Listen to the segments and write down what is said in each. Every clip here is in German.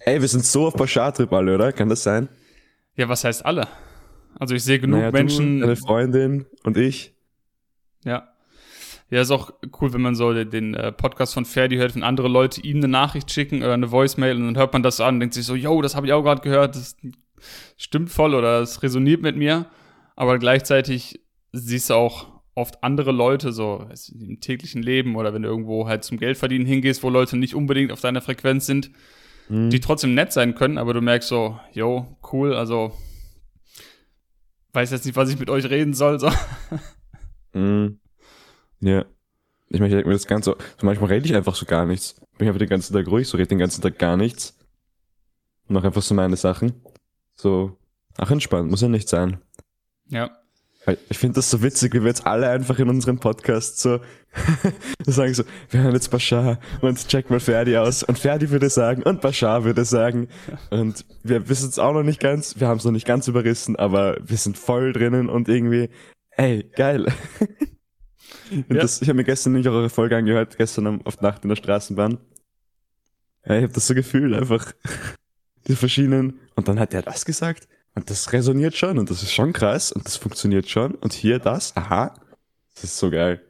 Ey, wir sind so auf Bashar-Trip alle, oder? Kann das sein? Ja, was heißt alle? Also ich sehe genug Naja, Menschen. Du, deine Freundin und ich. Ja. Ja, ist auch cool, wenn man so den, äh, Podcast von Ferdi hört, wenn andere Leute ihm eine Nachricht schicken oder eine Voicemail und dann hört man das an und denkt sich so, yo, das habe ich auch gerade gehört, das stimmt voll oder es resoniert mit mir. Aber gleichzeitig siehst du auch oft andere Leute, so im täglichen Leben oder wenn du irgendwo halt zum Geldverdienen hingehst, wo Leute nicht unbedingt auf deiner Frequenz sind, Hm. die trotzdem nett sein können, aber du merkst so, yo, cool, also weiß jetzt nicht, was ich mit euch reden soll. So. Mhm. Ja. Ich meine, ich denke mir das Ganze, so manchmal rede ich einfach so gar nichts. Bin einfach den ganzen Tag ruhig, so rede den ganzen Tag gar nichts. Und mach einfach so meine Sachen. So, ach entspannt, muss ja nicht sein. Ja. Ich finde das so witzig, wie wir jetzt alle einfach in unserem Podcast so sagen so, wir hören jetzt Bashar und check mal Ferdi aus. Und Ferdi würde sagen und Bashar würde sagen. Und wir wissen es auch noch nicht ganz, wir haben es noch nicht ganz überrissen, aber wir sind voll drinnen und irgendwie, ey, geil. Ja. das, ich habe mir gestern nicht auch eure Folge angehört, gestern am- auf Nacht in der Straßenbahn. Ja, ich habe das so gefühlt, einfach die verschiedenen. Und dann hat er das gesagt. Und das resoniert schon und das ist schon krass und das funktioniert schon. Und hier das, aha. Das ist so geil.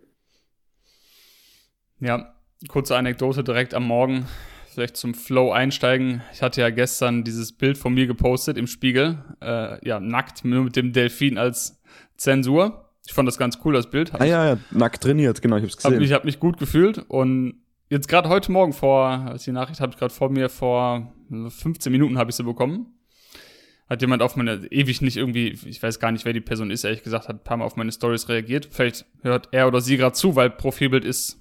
Ja, kurze Anekdote direkt am Morgen, vielleicht zum Flow einsteigen. Ich hatte ja gestern dieses Bild von mir gepostet im Spiegel, äh, ja, nackt, nur mit dem Delfin als Zensur. Ich fand das ganz cool, das Bild. Hab Ah ja, ja, nackt trainiert, genau, ich hab's Hab gesehen. mich, hab mich gut gefühlt und jetzt gerade heute Morgen vor, als die Nachricht habe ich gerade vor mir vor 15 Minuten habe ich sie bekommen. Hat jemand auf meine, ewig nicht irgendwie, ich weiß gar nicht, wer die Person ist, ehrlich gesagt, hat ein paar Mal auf meine Stories reagiert. Vielleicht hört er oder sie gerade zu, weil Profilbild ist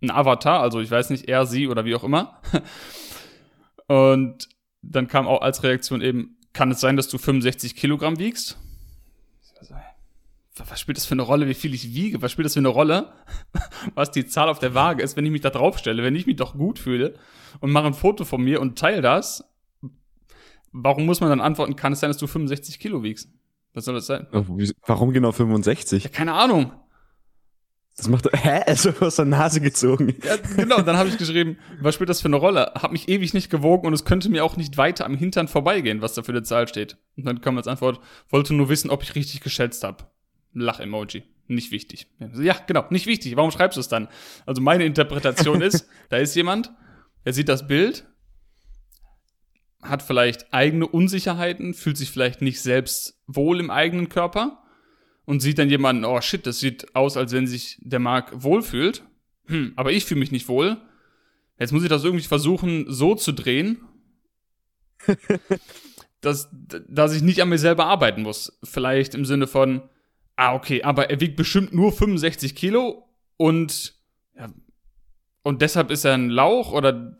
ein Avatar, also ich weiß nicht, er, sie oder wie auch immer. Und dann kam auch als Reaktion eben, kann es sein, dass du 65 Kilogramm wiegst? Was spielt das für eine Rolle, wie viel ich wiege? Was spielt das für eine Rolle? was die Zahl auf der Waage ist, wenn ich mich da drauf stelle, wenn ich mich doch gut fühle und mache ein Foto von mir und teile das, warum muss man dann antworten, kann es sein, dass du 65 Kilo wiegst? Was soll das sein? Wie- Warum genau 65? Ja, keine Ahnung. Das macht, hä? Also aus der Nase gezogen. Ja, genau, dann habe ich geschrieben, was spielt das für eine Rolle? Hab mich ewig nicht gewogen und es könnte mir auch nicht weiter am Hintern vorbeigehen, was da für eine Zahl steht. Und dann kam als Antwort, wollte nur wissen, ob ich richtig geschätzt habe. Lach-Emoji. Nicht wichtig. Ja, genau, nicht wichtig. Warum schreibst du es dann? Also meine Interpretation ist, da ist jemand, der sieht das Bild, hat vielleicht eigene Unsicherheiten, fühlt sich vielleicht nicht selbst wohl im eigenen Körper und sieht dann jemanden, oh shit, das sieht aus, als wenn sich der Marc wohlfühlt. Hm, aber ich fühle mich nicht wohl. Jetzt muss ich das irgendwie versuchen, so zu drehen, dass, dass ich nicht an mir selber arbeiten muss. Vielleicht im Sinne von, ah, okay, aber er wiegt bestimmt nur 65 Kilo und, ja, und deshalb ist er ein Lauch oder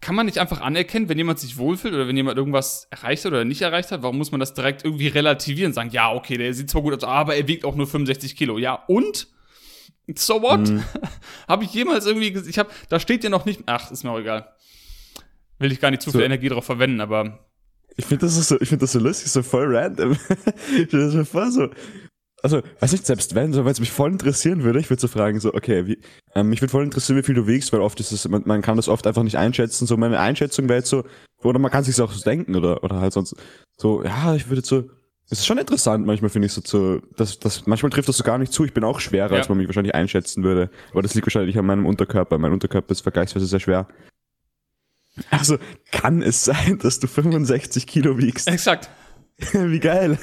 kann man nicht einfach anerkennen, wenn jemand sich wohlfühlt oder wenn jemand irgendwas erreicht hat oder nicht erreicht hat? Warum muss man das direkt irgendwie relativieren? Sagen, ja, okay, der sieht zwar gut aus, aber er wiegt auch nur 65 Kilo. Ja, und? So what? Mhm. habe ich jemals irgendwie, ges- ich habe, da steht ja noch nicht, ach, ist mir auch egal. Will ich gar nicht zu So. viel Energie drauf verwenden, aber Ich finde das so, ich finde das so lustig, so voll random. ich stell das mir vor, so. Also, weiß nicht, selbst wenn, so, wenn es mich voll interessieren würde, ich würde so fragen, so, okay, wie, ähm, mich würde voll interessieren, wie viel du wiegst, weil oft ist es, man, man kann das oft einfach nicht einschätzen, so, meine Einschätzung wäre jetzt so, oder man kann sich auch so denken, oder, oder halt sonst, so, ja, ich würde so, es ist schon interessant, manchmal finde ich so zu, das, das, manchmal trifft das so gar nicht zu, ich bin auch schwerer, Ja. als man mich wahrscheinlich einschätzen würde, aber das liegt wahrscheinlich an meinem Unterkörper, mein Unterkörper ist vergleichsweise sehr schwer. Also, kann es sein, dass du 65 Kilo wiegst? exakt. Wie geil.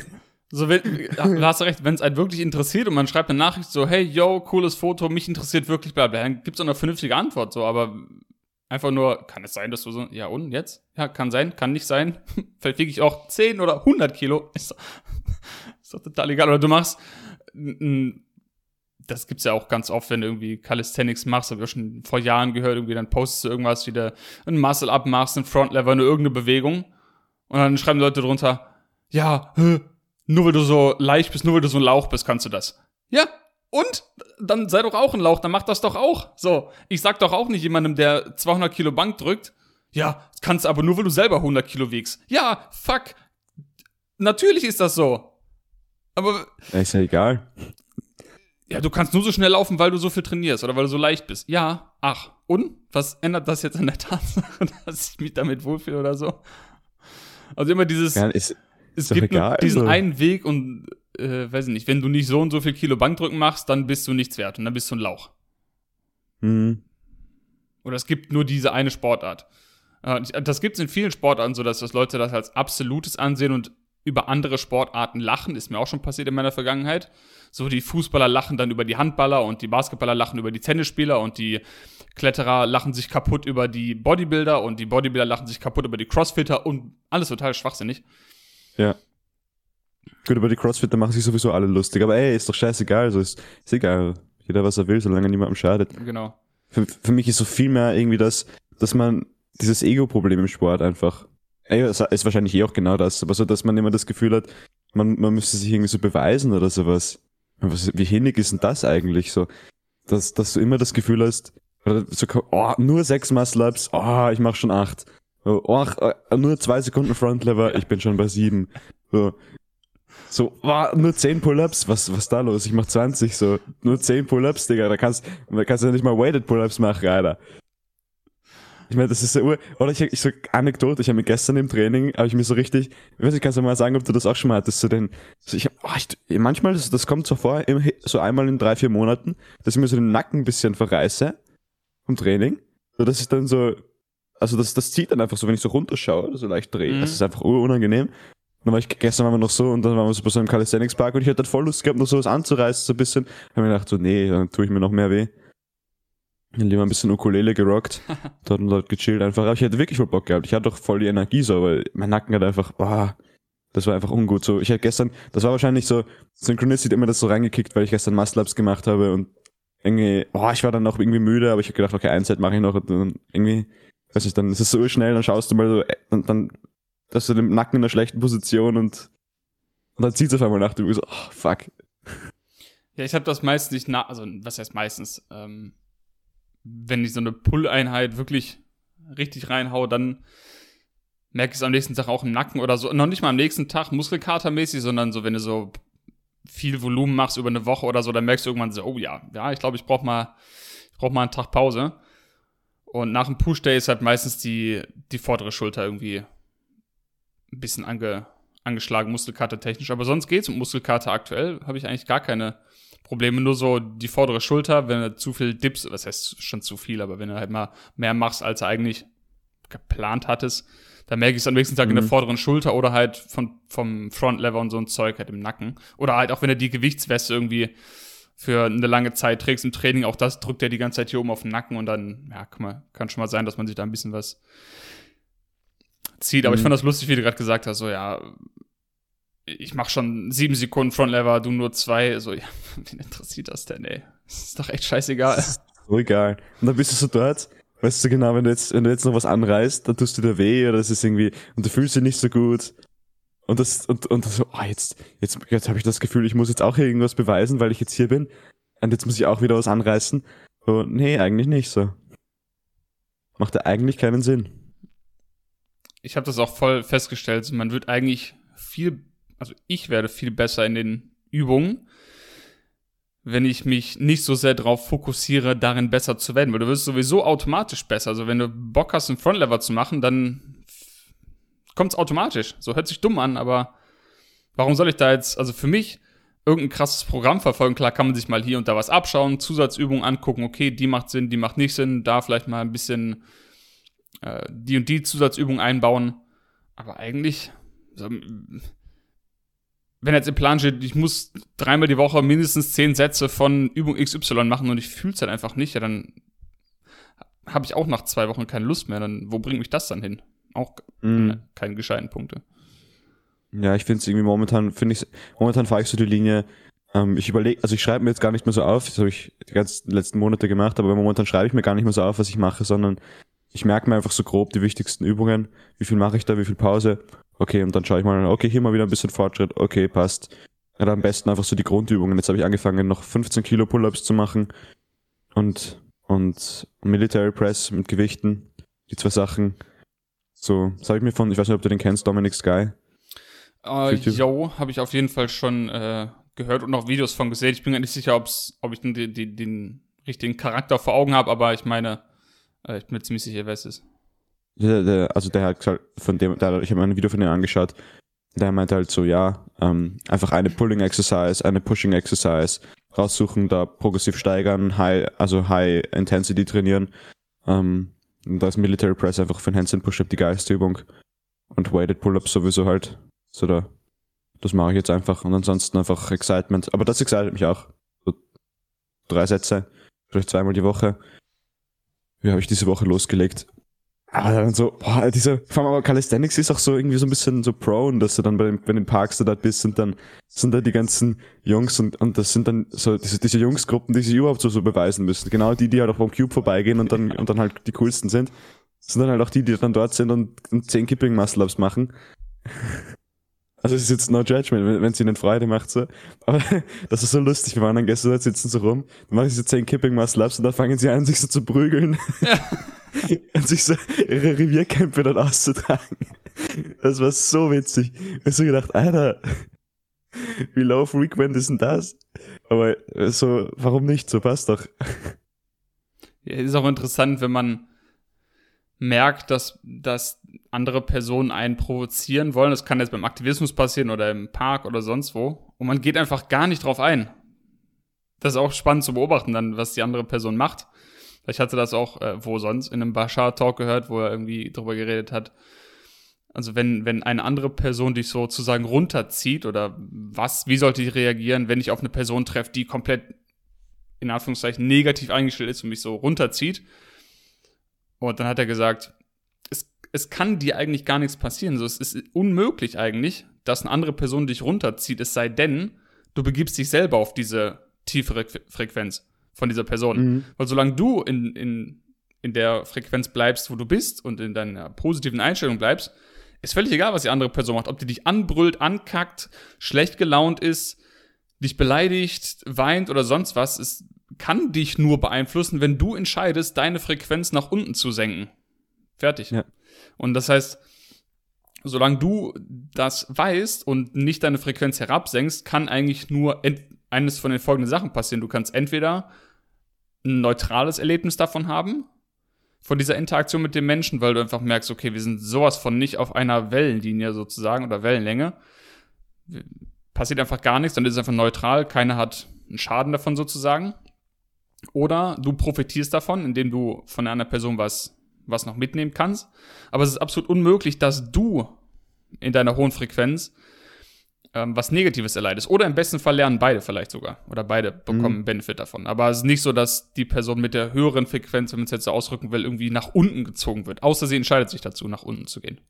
So, wenn, du hast recht, wenn es einen wirklich interessiert und man schreibt eine Nachricht so, hey, yo, cooles Foto, mich interessiert wirklich, bla, bla, dann gibt's auch eine vernünftige Antwort, so, aber einfach nur, kann es sein, dass du so, ja, und jetzt? Ja, kann sein, kann nicht sein. Vielleicht wiege ich auch 10 oder 100 Kilo. Ist doch, ist doch total egal. Oder du machst, das gibt's ja auch ganz oft, wenn du irgendwie Calisthenics machst, habe ich auch schon vor Jahren gehört, irgendwie dann postest du irgendwas, wieder ein Muscle-Up machst, ein Front-Lever, eine irgendeine Bewegung. Und dann schreiben Leute drunter, ja, hä, nur weil du so leicht bist, nur weil du so ein Lauch bist, kannst du das. Ja, und? Dann sei doch auch ein Lauch, dann mach das doch auch. So, ich sag doch auch nicht jemandem, der 200 Kilo Bank drückt, ja, kannst aber nur, weil du selber 100 Kilo wiegst. Ja, fuck. Natürlich ist das so. Aber, ist ja egal. ja, du kannst nur so schnell laufen, weil du so viel trainierst oder weil du so leicht bist. Ja, ach. und was ändert das jetzt an der Tatsache, dass ich mich damit wohlfühle oder so? Also immer dieses, Ja, ist, es gibt nur egal, diesen also. einen Weg und äh, weiß ich nicht, wenn du nicht so und so viel Kilo Bankdrücken machst, dann bist du nichts wert und dann bist du ein Lauch. hm, Oder es gibt nur diese eine Sportart. Äh, Das gibt es in vielen Sportarten so, dass das Leute das als absolutes ansehen und über andere Sportarten lachen. Ist mir auch schon passiert in meiner Vergangenheit. So die Fußballer lachen dann über die Handballer und die Basketballer lachen über die Tennisspieler und die Kletterer lachen sich kaputt über die Bodybuilder und die Bodybuilder lachen sich kaputt über die Crossfitter und alles total schwachsinnig. Ja. Gut, über die Crossfitter machen sich sowieso alle lustig, aber ey, ist doch scheißegal, so ist, ist egal. Jeder, was er will, solange niemandem schadet. Genau. Für, für mich ist so viel mehr irgendwie das, dass man dieses Ego-Problem im Sport einfach, ey, ist wahrscheinlich eh auch genau das, aber so, dass man immer das Gefühl hat, man, man müsste sich irgendwie so beweisen oder sowas. Was, wie hinnig ist denn das eigentlich so? Dass, dass du immer das Gefühl hast, oder so, oh, nur sechs Muscle-Ups, oh, ich mach schon acht. Oh, oh, äh, nur zwei Sekunden Frontlever, ich bin schon bei sieben. So, so oh, nur zehn Pull-Ups, was, was da los? Ich mach 20, so, nur zehn Pull-Ups, Digga, da kannst, da kannst du ja nicht mal Weighted Pull-Ups machen, Alter. Ich meine, das ist so Ur oder ich, ich so Anekdote, ich habe mir gestern im Training, habe ich mir so richtig, ich weiß nicht, kannst du mal sagen, ob du das auch schon mal hattest, so den, so ich, oh, ich manchmal, das, das kommt so vor, im, so einmal in drei, vier Monaten, dass ich mir so den Nacken ein bisschen verreiße vom Training, so dass ich dann so, also das, das zieht dann einfach so, wenn ich so runterschaue, so leicht drehe, Mhm. das ist einfach unangenehm. Und dann war ich, gestern waren wir noch so, und dann waren wir so bei so einem Calisthenics Park und ich hatte dann voll Lust gehabt, noch sowas anzureißen, so ein bisschen. Hab mir gedacht, so, nee, dann tue ich mir noch mehr weh. Dann lieber ein bisschen Ukulele gerockt, dort und dort gechillt einfach. Aber ich hätte wirklich voll Bock gehabt. Ich hatte doch voll die Energie so, weil mein Nacken hat einfach, boah, das war einfach ungut. So, ich hatte gestern, das war wahrscheinlich so, Synchronicity hat immer das so reingekickt, weil ich gestern Muscle-Ups gemacht habe und irgendwie, boah, ich war dann auch irgendwie müde, aber ich habe gedacht, okay, ein Set mache ich noch und dann irgendwie, weiß nicht, dann ist es so schnell, dann schaust du mal so, äh, und dann, dass du den Nacken in einer schlechten Position und, und dann zieht es auf einmal nach, du so, oh, fuck. Ja, ich habe das meistens nicht nach, also was heißt meistens, ähm, wenn ich so eine Pull-Einheit wirklich richtig reinhaue, dann merke ich es am nächsten Tag auch im Nacken oder so. Noch nicht mal am nächsten Tag muskelkatermäßig, sondern so, wenn du so viel Volumen machst über eine Woche oder so, dann merkst du irgendwann so, oh ja, ja, ich glaube, ich brauche mal, ich brauche mal einen Tag Pause. Und nach dem Push-Day ist halt meistens die, die vordere Schulter irgendwie ein bisschen ange, angeschlagen, Muskelkater technisch. Aber sonst geht's mit Muskelkater aktuell, habe ich eigentlich gar keine Probleme. Nur so die vordere Schulter, wenn du zu viel Dips, was heißt schon zu viel, aber wenn du halt mal mehr machst, als du eigentlich geplant hattest, dann merke ich es am nächsten Tag in der Mhm. vorderen Schulter oder halt von, vom Frontlever und so ein Zeug halt im Nacken. Oder halt auch wenn du die Gewichtsweste irgendwie für eine lange Zeit trägst im Training, auch das drückt ja die ganze Zeit hier oben auf den Nacken und dann, ja, kann, man, kann schon mal sein, dass man sich da ein bisschen was zieht. Aber ich Mhm. fand das lustig, wie du gerade gesagt hast, so ja, ich mach schon sieben Sekunden Frontlever, du nur zwei. So, ja, wen interessiert das denn, ey? Das ist doch echt scheißegal. So egal. Und dann bist du so dort, weißt du genau, wenn du jetzt, wenn du jetzt noch was anreißt, dann tust du dir weh oder es ist irgendwie, und du fühlst dich nicht so gut. Und das, und, und so, ah, jetzt, jetzt, jetzt habe ich das Gefühl, ich muss jetzt auch irgendwas beweisen, weil ich jetzt hier bin. Und jetzt muss ich auch wieder was anreißen. So, nee, eigentlich nicht so. Macht eigentlich keinen Sinn. ich habe das auch voll festgestellt. Man wird eigentlich viel, also ich werde viel besser in den Übungen, wenn ich mich nicht so sehr darauf fokussiere, darin besser zu werden. Weil du wirst sowieso automatisch besser. Also wenn du Bock hast, einen Frontlever zu machen, dann kommt's automatisch. So hört sich dumm an, aber warum soll ich da jetzt, also für mich, irgendein krasses Programm verfolgen? Klar kann man sich mal hier und da was abschauen, Zusatzübungen angucken, okay, die macht Sinn, die macht nicht Sinn, da vielleicht mal ein bisschen äh, die und die Zusatzübung einbauen. Aber eigentlich, so, wenn jetzt im Plan steht, ich muss dreimal die Woche mindestens zehn Sätze von Übung XY machen und ich fühle es halt einfach nicht, ja, dann habe ich auch nach zwei Wochen keine Lust mehr. Dann, wo bringt mich das dann hin? Auch Mhm. keine gescheiten Punkte. Ja, ich finde es irgendwie momentan, finde ich, momentan fahre ich so die Linie, ähm, ich überlege, also ich schreibe mir jetzt gar nicht mehr so auf, das habe ich die ganzen letzten Monate gemacht, aber momentan schreibe ich mir gar nicht mehr so auf, was ich mache, sondern ich merke mir einfach so grob die wichtigsten Übungen, wie viel mache ich da, wie viel Pause, okay, und dann schaue ich mal, okay, hier mal wieder ein bisschen Fortschritt, okay, passt. Ja, am besten einfach so die Grundübungen. Jetzt habe ich angefangen, noch 15 Kilo Pull-Ups zu machen und, und Military Press mit Gewichten, die zwei Sachen. So, das habe ich mir von, ich weiß nicht, ob du den kennst, Dominic Sky. Äh, yo, habe ich auf jeden Fall schon äh, gehört und auch Videos von gesehen. Ich bin mir nicht sicher, ob's, ob ich den, den, den richtigen Charakter vor Augen habe, aber ich meine, Äh, ich bin mir ziemlich sicher, wer es ist. Der, der, also der hat gesagt, von dem, der, ich habe mir ein Video von dem angeschaut, der meinte halt so, ja, ähm, einfach eine Pulling Exercise, eine Pushing Exercise raussuchen, da progressiv steigern, high, also High Intensity trainieren. Ähm, und da ist Military Press einfach für ein Handstand Push-Up die geilste Übung. Und Weighted Pull-Ups sowieso halt. So da, das mache ich jetzt einfach. Und ansonsten einfach Excitement. Aber das excited mich auch. So drei Sätze, vielleicht zweimal die Woche. Wie habe ich diese Woche losgelegt? Aber dann so, boah, diese, vor allem aber Calisthenics ist auch so irgendwie so ein bisschen so prone, dass du dann bei den, bei den Parks da bist und dann sind da die ganzen Jungs und, und das sind dann so diese, diese Jungsgruppen, die sich überhaupt so, so beweisen müssen. Genau die, die halt auch beim Cube vorbeigehen und dann, und dann halt die coolsten sind. sind dann halt auch die, die dann dort sind und, und 10 Kipping Muscle Ups machen. Also es ist jetzt no judgment, wenn es ihnen Freude macht so. Aber das ist so lustig. Wir waren dann gestern, sitzen so rum, dann machen sie so 10 Kipping Muscle Ups und dann fangen sie an, sich so zu prügeln. Ja. und sich so ihre Revierkämpfe dann auszutragen. Das war so witzig. Ich hab so gedacht, Alter, wie low frequent ist denn das? Aber so, warum nicht? So passt doch. Ja, ist auch interessant, wenn man merkt, dass, dass andere Personen einen provozieren wollen. Das kann jetzt beim Aktivismus passieren oder im Park oder sonst wo. Und man geht einfach gar nicht drauf ein. Das ist auch spannend zu beobachten, dann, was die andere Person macht. Ich hatte das auch äh, wo sonst in einem Bashar-Talk gehört, wo er irgendwie drüber geredet hat. Also wenn, wenn eine andere Person dich sozusagen runterzieht oder was, wie sollte ich reagieren, wenn ich auf eine Person treffe, die komplett in Anführungszeichen negativ eingestellt ist und mich so runterzieht. Und dann hat er gesagt, es, kann dir eigentlich gar nichts passieren. So, es ist unmöglich eigentlich, dass eine andere Person dich runterzieht, es sei denn, du begibst dich selber auf diese tiefere Frequenz von dieser Person. Mhm. Weil solange du in, in, in der Frequenz bleibst, wo du bist und in deiner positiven Einstellung bleibst, ist völlig egal, was die andere Person macht. Ob die dich anbrüllt, ankackt, schlecht gelaunt ist, dich beleidigt, weint oder sonst was, es kann dich nur beeinflussen, wenn du entscheidest, deine Frequenz nach unten zu senken. Fertig. Ja. Und das heißt, solange du das weißt und nicht deine Frequenz herabsenkst, kann eigentlich nur eines von den folgenden Sachen passieren. Du kannst entweder ein neutrales Erlebnis davon haben, von dieser Interaktion mit dem Menschen, weil du einfach merkst, okay, wir sind sowas von nicht auf einer Wellenlinie sozusagen oder Wellenlänge. Passiert einfach gar nichts, dann ist es einfach neutral, keiner hat einen Schaden davon sozusagen. Oder du profitierst davon, indem du von einer Person was, was noch mitnehmen kannst. Aber es ist absolut unmöglich, dass du in deiner hohen Frequenz ähm, was Negatives erleidest. Oder im besten Fall lernen beide vielleicht sogar. Oder beide bekommen mhm. Benefit davon. Aber es ist nicht so, dass die Person mit der höheren Frequenz, wenn man es jetzt so ausdrücken will, irgendwie nach unten gezogen wird. Außer sie entscheidet sich dazu, nach unten zu gehen.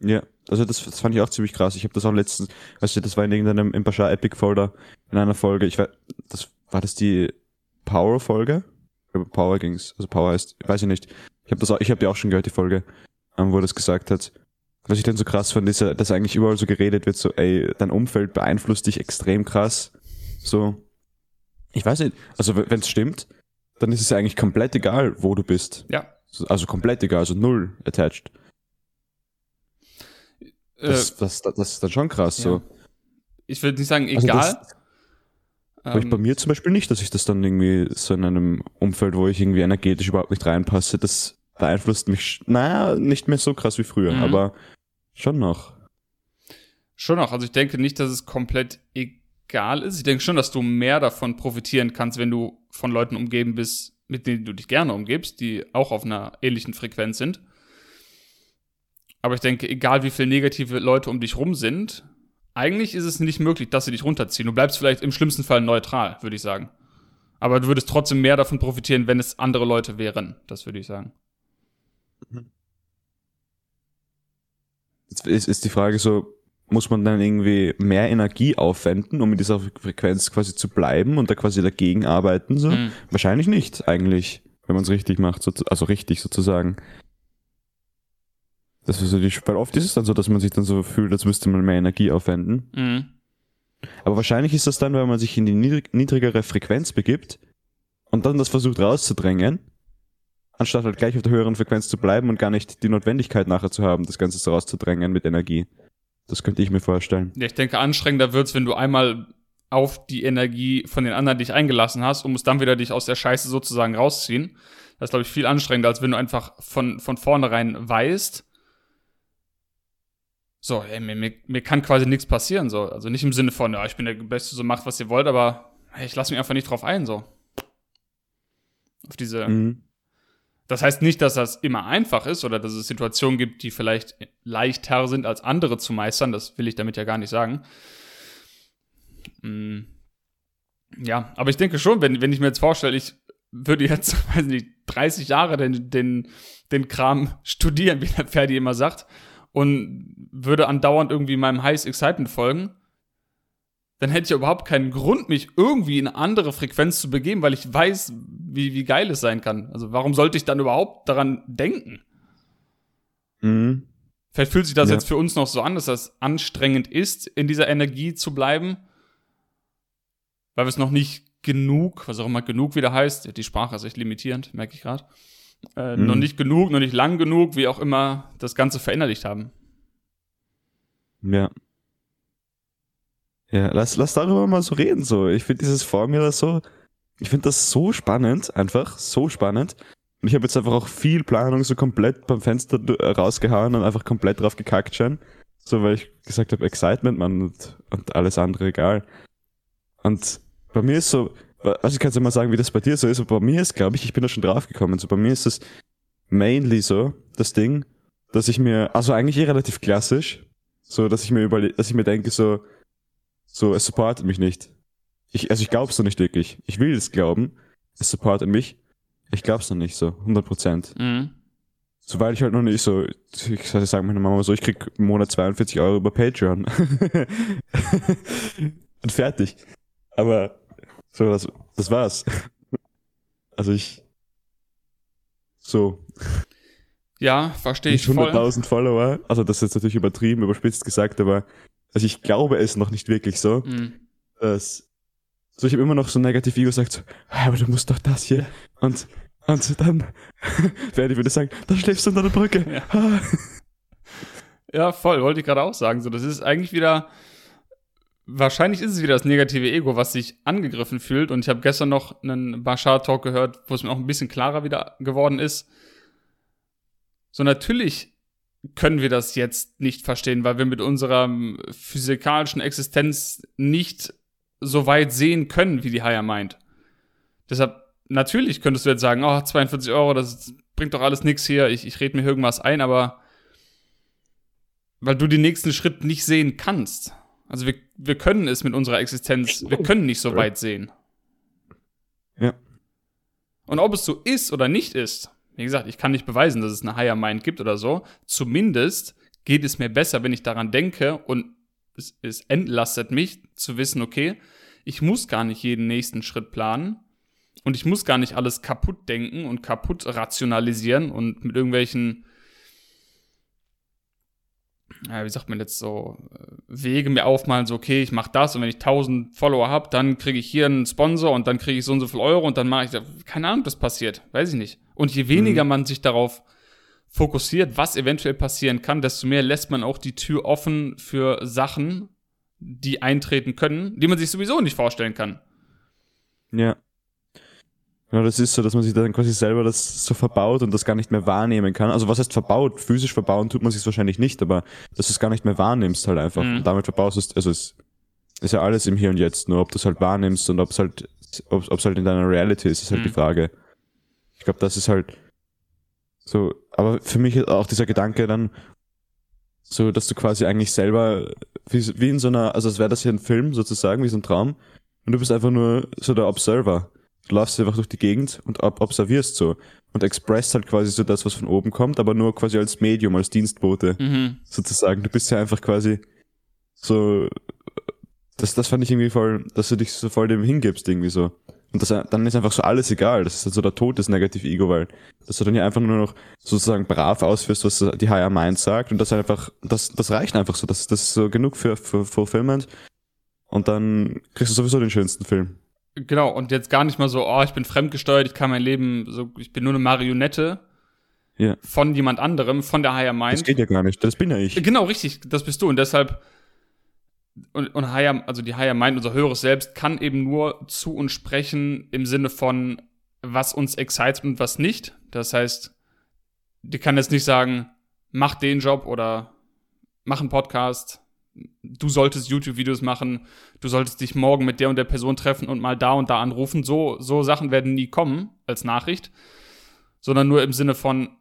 Ja, also das, das fand ich auch ziemlich krass. Ich habe das auch letztens, weißt du, das war in irgendeinem im Bashar Epic Folder in einer Folge. Ich war, das war das die Power Folge? Über Power ging's. Also Power heißt, weiß ich nicht. Ich habe das auch, ich habe die auch schon gehört die Folge, ähm, wo er das gesagt hat. Was ich dann so krass fand, ist ja, dass eigentlich überall so geredet wird, so, ey, dein Umfeld beeinflusst dich extrem krass. So, ich weiß nicht, also wenn es stimmt, dann ist es ja eigentlich komplett egal, wo du bist. Ja. Also komplett egal, also null attached. Das, äh, das, das, das ist dann schon krass, ja. so. Ich würde nicht sagen also egal. Also aber ähm, ich bei mir zum Beispiel nicht, dass ich das dann irgendwie so in einem Umfeld, wo ich irgendwie energetisch überhaupt nicht reinpasse, das beeinflusst mich, naja, nicht mehr so krass wie früher, mhm. aber schon noch. Schon noch. Also ich denke nicht, dass es komplett egal ist. Ich denke schon, dass du mehr davon profitieren kannst, wenn du von Leuten umgeben bist, mit denen du dich gerne umgibst, die auch auf einer ähnlichen Frequenz sind. Aber ich denke, egal wie viele negative Leute um dich rum sind, eigentlich ist es nicht möglich, dass sie dich runterziehen. Du bleibst vielleicht im schlimmsten Fall neutral, würde ich sagen. Aber du würdest trotzdem mehr davon profitieren, wenn es andere Leute wären. Das würde ich sagen. Jetzt ist, ist die Frage so, muss man dann irgendwie mehr Energie aufwenden, um in dieser Frequenz quasi zu bleiben und da quasi dagegen arbeiten? So? Mhm. Wahrscheinlich nicht, eigentlich, wenn man es richtig macht, so, also richtig sozusagen. Das ist die, weil oft ist es dann so, dass man sich dann so fühlt, als müsste man mehr Energie aufwenden. Mhm. Aber wahrscheinlich ist das dann, weil man sich in die niedrigere Frequenz begibt und dann das versucht rauszudrängen anstatt halt gleich auf der höheren Frequenz zu bleiben und gar nicht die Notwendigkeit nachher zu haben, das Ganze so rauszudrängen mit Energie. Das könnte ich mir vorstellen. Ja, ich denke, anstrengender wird's, wenn du einmal auf die Energie von den anderen dich eingelassen hast und musst dann wieder dich aus der Scheiße sozusagen rausziehen. Das ist, glaube ich, viel anstrengender, als wenn du einfach von, von vornherein weißt, so, ey, mir, mir, mir kann quasi nichts passieren, so. Also nicht im Sinne von, ja, ich bin der Beste, so macht, was ihr wollt, aber hey, ich lasse mich einfach nicht drauf ein, so. Auf diese. Mhm. Das heißt nicht, dass das immer einfach ist oder dass es Situationen gibt, die vielleicht leichter sind als andere zu meistern. Das will ich damit ja gar nicht sagen. Mhm. Ja, aber ich denke schon, wenn, wenn ich mir jetzt vorstelle, ich würde jetzt, weiß nicht, 30 Jahre den, den, den Kram studieren, wie der Ferdi immer sagt, und würde andauernd irgendwie meinem Highest Excitement folgen, dann hätte ich ja überhaupt keinen Grund, mich irgendwie in eine andere Frequenz zu begeben, weil ich weiß, wie, wie geil es sein kann. Also warum sollte ich dann überhaupt daran denken? Mhm. Vielleicht fühlt sich das ja. jetzt für uns noch so an, dass das anstrengend ist, in dieser Energie zu bleiben, weil wir es noch nicht genug, was auch immer genug wieder heißt, die Sprache ist echt limitierend, merke ich gerade, äh, mhm. noch nicht genug, noch nicht lang genug, wie auch immer, das Ganze verinnerlicht haben. Ja. Ja, lass, lass darüber mal so reden, so. Ich finde dieses Formula so, ich finde das so spannend, einfach, so spannend. Und ich habe jetzt einfach auch viel Planung so komplett beim Fenster rausgehauen und einfach komplett drauf gekackt schon. So, weil ich gesagt habe, Excitement, man, und, und alles andere egal. Und bei mir ist so, also ich kann dir mal sagen, wie das bei dir so ist, aber bei mir ist, glaube ich, ich bin da schon drauf gekommen. So bei mir ist es mainly so, das Ding, dass ich mir, also eigentlich eh relativ klassisch, so, dass ich mir überlege, dass ich mir denke, so, so, es supportet mich nicht. Ich, also ich glaub's noch nicht wirklich. Ich will es glauben, es supportet mich. Ich glaub's noch nicht so, 100 Prozent. Mhm. So, weil ich halt noch nicht so, ich sage meiner Mama so, ich krieg im Monat 42 Euro über Patreon. Und fertig. Aber so, das, das war's. Also ich. So. Ja, verstehe ich. 100.000 Follower. Also das ist jetzt natürlich übertrieben, überspitzt gesagt, aber also ich glaube es noch nicht wirklich so. Mhm. Dass, so ich habe immer noch so ein negativ Ego sagt, so, aber du musst doch das hier. Und, und dann werde ich würde sagen, dann schläfst du unter der Brücke. Ja. ja, voll, wollte ich gerade auch sagen. So, das ist eigentlich wieder wahrscheinlich ist es wieder das negative Ego, was sich angegriffen fühlt. Und ich habe gestern noch einen Bashar-Talk gehört, wo es mir auch ein bisschen klarer wieder geworden ist. So natürlich können wir das jetzt nicht verstehen, weil wir mit unserer physikalischen Existenz nicht so weit sehen können, wie die Haya meint. Deshalb, natürlich könntest du jetzt sagen, oh, 42 Euro, das bringt doch alles nichts hier, ich, ich rede mir irgendwas ein, aber weil du den nächsten Schritt nicht sehen kannst. Also wir, wir können es mit unserer Existenz, wir können nicht so weit sehen. Ja. Und ob es so ist oder nicht ist, wie gesagt, ich kann nicht beweisen, dass es eine Higher Mind gibt oder so. Zumindest geht es mir besser, wenn ich daran denke und es, es entlastet mich zu wissen, okay, ich muss gar nicht jeden nächsten Schritt planen und ich muss gar nicht alles kaputt denken und kaputt rationalisieren und mit irgendwelchen ja, wie sagt man jetzt so, äh, Wege mir aufmalen, so, okay, ich mache das und wenn ich 1000 Follower habe, dann kriege ich hier einen Sponsor und dann kriege ich so und so viel Euro und dann mache ich, keine Ahnung, das passiert, weiß ich nicht. Und je weniger mhm. man sich darauf fokussiert, was eventuell passieren kann, desto mehr lässt man auch die Tür offen für Sachen, die eintreten können, die man sich sowieso nicht vorstellen kann. Ja. Genau, das ist so, dass man sich dann quasi selber das so verbaut und das gar nicht mehr wahrnehmen kann. Also was heißt verbaut? Physisch verbauen tut man sich wahrscheinlich nicht, aber dass du es gar nicht mehr wahrnimmst halt einfach. Mhm. Und damit verbaust es, also es ist ja alles im Hier und Jetzt, nur ob du es halt wahrnimmst und ob es halt, ob es halt in deiner Reality ist, ist halt mhm. die Frage. Ich glaube, das ist halt so, aber für mich ist auch dieser Gedanke dann, so, dass du quasi eigentlich selber, wie, wie in so einer, also als wäre das hier ein Film sozusagen, wie so ein Traum, und du bist einfach nur so der Observer. Du läufst einfach durch die Gegend und observierst so und expresst halt quasi so das, was von oben kommt, aber nur quasi als Medium, als Dienstbote mhm. sozusagen. Du bist ja einfach quasi so, das, das fand ich irgendwie voll, dass du dich so voll dem hingibst irgendwie so. Und das, dann ist einfach so alles egal. Das ist halt so der Tod des Negative Ego, weil dass du dann ja einfach nur noch sozusagen brav ausführst, was die Higher Mind sagt und das einfach, das, das reicht einfach so. Das, das ist so genug für, für Fulfillment. Und dann kriegst du sowieso den schönsten Film. Genau, und jetzt gar nicht mal so, oh, ich bin fremdgesteuert, ich kann mein Leben, so, ich bin nur eine Marionette ja. von jemand anderem, von der Higher Mind. Das geht ja gar nicht, das bin ja ich. Genau, richtig, das bist du. Und deshalb, und, und Higher, also die Higher Mind, unser höheres Selbst, kann eben nur zu uns sprechen im Sinne von, was uns excited und was nicht. Das heißt, die kann jetzt nicht sagen, mach den Job oder mach einen Podcast, du solltest YouTube-Videos machen, du solltest dich morgen mit der und der Person treffen und mal da und da anrufen. So, so Sachen werden nie kommen als Nachricht, sondern nur im Sinne von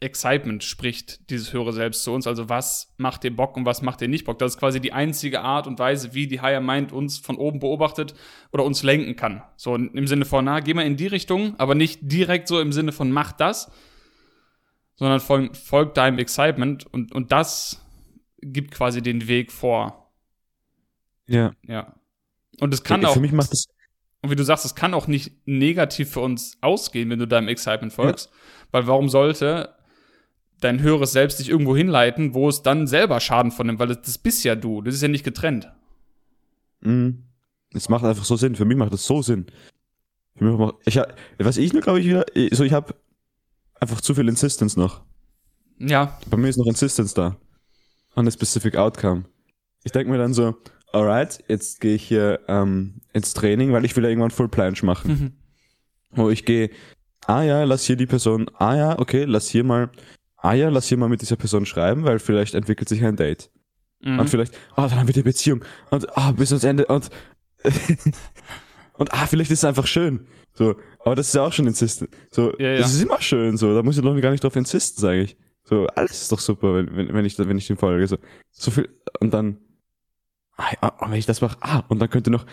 Excitement spricht dieses höhere Selbst zu uns. Also was macht dir Bock und was macht dir nicht Bock? Das ist quasi die einzige Art und Weise, wie die Higher Mind uns von oben beobachtet oder uns lenken kann. So im Sinne von, na, geh mal in die Richtung, aber nicht direkt so im Sinne von mach das, sondern folgt folg deinem Excitement und, und das gibt quasi den Weg vor. Ja. Ja. Und es kann Für auch, mich macht das. und wie du sagst, es kann auch nicht negativ für uns ausgehen, wenn du deinem Excitement folgst. Weil warum sollte dein höheres Selbst dich irgendwo hinleiten, wo es dann selber Schaden von nimmt? Weil das, das bist ja du. Das ist ja nicht getrennt. Mhm. Es macht einfach so Sinn. Für mich macht das so Sinn. Für mich macht, ich, hab- was ich nur, glaube ich, wieder, so ich habe einfach zu viel Insistence noch. Ja, Bei mir ist noch Insistence da. On a specific outcome. Ich denke mir dann so, alright, jetzt gehe ich hier ähm, ins Training, weil ich will ja irgendwann Full Planche machen. Wo ich gehe, ah ja, lass hier die Person, ah ja, okay, lass hier mal, ah ja, lass hier mal mit dieser Person schreiben, weil vielleicht entwickelt sich ein Date. Mhm. Und vielleicht, ah, dann haben wir die Beziehung. Und ah, bis ans Ende und und ah, vielleicht ist es einfach schön. So, aber das ist ja auch schon insistent. So, Ja, ja. das ist immer schön, so, da muss ich doch gar nicht drauf insisten, sage ich. So, alles ist doch super, wenn, wenn, wenn ich wenn ich dem folge. So, so viel und dann ah, wenn ich das mache, ah, und dann könnte noch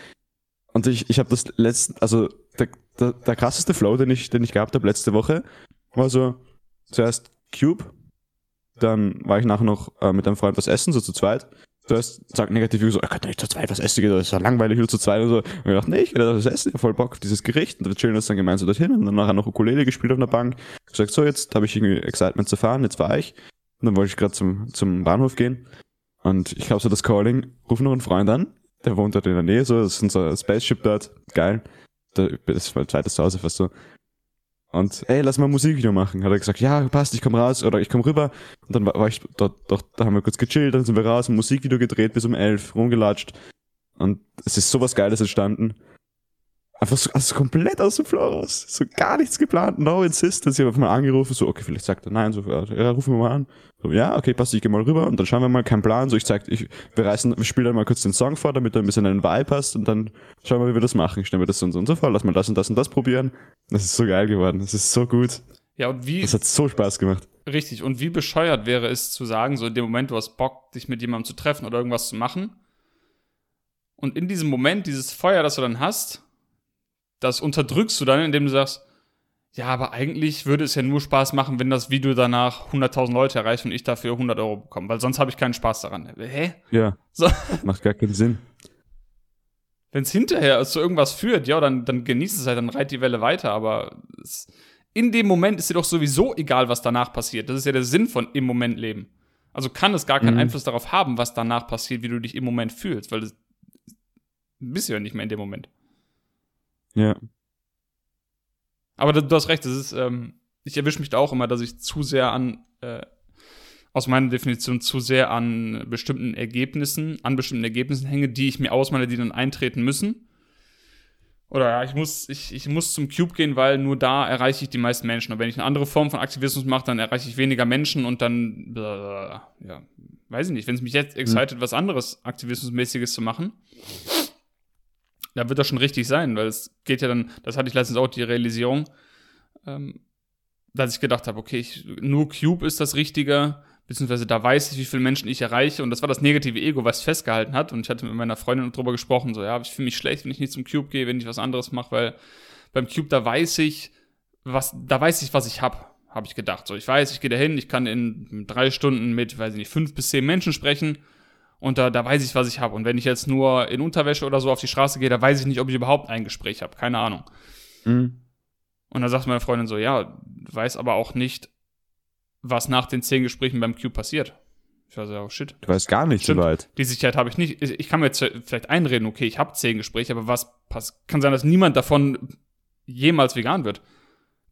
und ich, ich habe das letzten, also der, der, der krasseste Flow, den ich, den ich gehabt habe letzte Woche, war so zuerst Cube, dann war ich nachher noch äh, mit einem Freund was essen, so zu zweit. Zuerst sagt negativ so, ich könnte nicht zu zweit was essen, gehen, das ist ja langweilig, nur zu zweit und so. Und ich dachte, nee, ich will das essen, ich voll Bock auf dieses Gericht. Und wir chillen uns dann gemeinsam dorthin und dann nachher noch Ukulele gespielt auf einer Bank. Gesagt, so, jetzt habe ich irgendwie Excitement zu fahren, jetzt war ich. Und dann wollte ich gerade zum, zum Bahnhof gehen. Und ich glaube so das Calling, ruf noch einen Freund an, der wohnt dort in der Nähe, so, das ist unser Spaceship dort, geil. Da- Das ist mein zweites Zuhause fast so. Und ey, lass mal ein Musikvideo machen. Hat er gesagt, ja, passt, ich komm raus oder ich komm rüber. Und dann war, war ich dort, dort, da haben wir kurz gechillt, dann sind wir raus, ein Musikvideo gedreht bis um elf, rumgelatscht. Und es ist sowas Geiles entstanden. Einfach so, also komplett aus dem Flow raus. So gar nichts geplant, no insistence. Ich habe einfach mal angerufen, so, okay, vielleicht sagt er nein, so, ja, rufen wir mal an. So, ja, okay, passt, ich geh mal rüber und dann schauen wir mal, kein Plan, so, ich zeig, ich, wir reißen, wir spielen dann mal kurz den Song vor, damit er ein bisschen einen Vibe hast und dann schauen wir, wie wir das machen. Stellen wir das so und so und so vor, lass mal das und das und das probieren. Das ist so geil geworden, das ist so gut. ja, und wie, Das hat so Spaß gemacht. richtig, und wie bescheuert wäre es zu sagen, so in dem Moment, du hast Bock, dich mit jemandem zu treffen oder irgendwas zu machen. Und in diesem Moment, dieses Feuer, das du dann hast, das unterdrückst du dann, indem du sagst, ja, aber eigentlich würde es ja nur Spaß machen, wenn das Video danach 100.000 Leute erreicht und ich dafür 100 Euro bekomme, weil sonst habe ich keinen Spaß daran. Hä? Ja, So. macht gar keinen Sinn. Wenn es hinterher zu irgendwas führt, ja, dann, dann genießt es halt, dann reiht die Welle weiter, aber es, in dem Moment ist dir doch sowieso egal, was danach passiert. Das ist ja der Sinn von im Moment leben. Also kann es gar keinen Mhm. Einfluss darauf haben, was danach passiert, wie du dich im Moment fühlst, weil das bist du ja nicht mehr in dem Moment. Ja. Aber du, du hast recht, das ist, ähm, ich erwische mich da auch immer, dass ich zu sehr an, äh, aus meiner Definition zu sehr an bestimmten Ergebnissen, an bestimmten Ergebnissen hänge, die ich mir ausmale, die dann eintreten müssen. Oder ja, ich muss, ich, ich muss zum Cube gehen, weil nur da erreiche ich die meisten Menschen. Und wenn ich eine andere Form von Aktivismus mache, dann erreiche ich weniger Menschen und dann, ja, weiß ich nicht, wenn es mich jetzt excited, was anderes Aktivismusmäßiges zu machen, da wird das schon richtig sein, weil es geht ja dann, das hatte ich letztens auch die Realisierung, ähm, dass ich gedacht habe, okay, ich, nur Cube ist das Richtige, beziehungsweise da weiß ich, wie viele Menschen ich erreiche. Und das war das negative Ego, was festgehalten hat. Und ich hatte mit meiner Freundin drüber gesprochen, so, ja, ich fühle mich schlecht, wenn ich nicht zum Cube gehe, wenn ich was anderes mache, weil beim Cube, da weiß ich, was, da weiß ich, was ich hab, habe ich gedacht. So, ich weiß, ich gehe dahin, ich kann in drei Stunden mit, weiß ich nicht, fünf bis zehn Menschen sprechen und da, da weiß ich, was ich habe. Und wenn ich jetzt nur in Unterwäsche oder so auf die Straße gehe, da weiß ich nicht, ob ich überhaupt ein Gespräch habe. Keine Ahnung. Mhm. Und dann sagt meine Freundin so, ja, weiß aber auch nicht, was nach den zehn Gesprächen beim Q passiert. Ich war so, oh shit. Du weißt gar nicht so Stimmt. weit. Die Sicherheit habe ich nicht. Ich kann mir jetzt vielleicht einreden, okay, ich habe zehn Gespräche, aber was pass kann sein, dass niemand davon jemals vegan wird.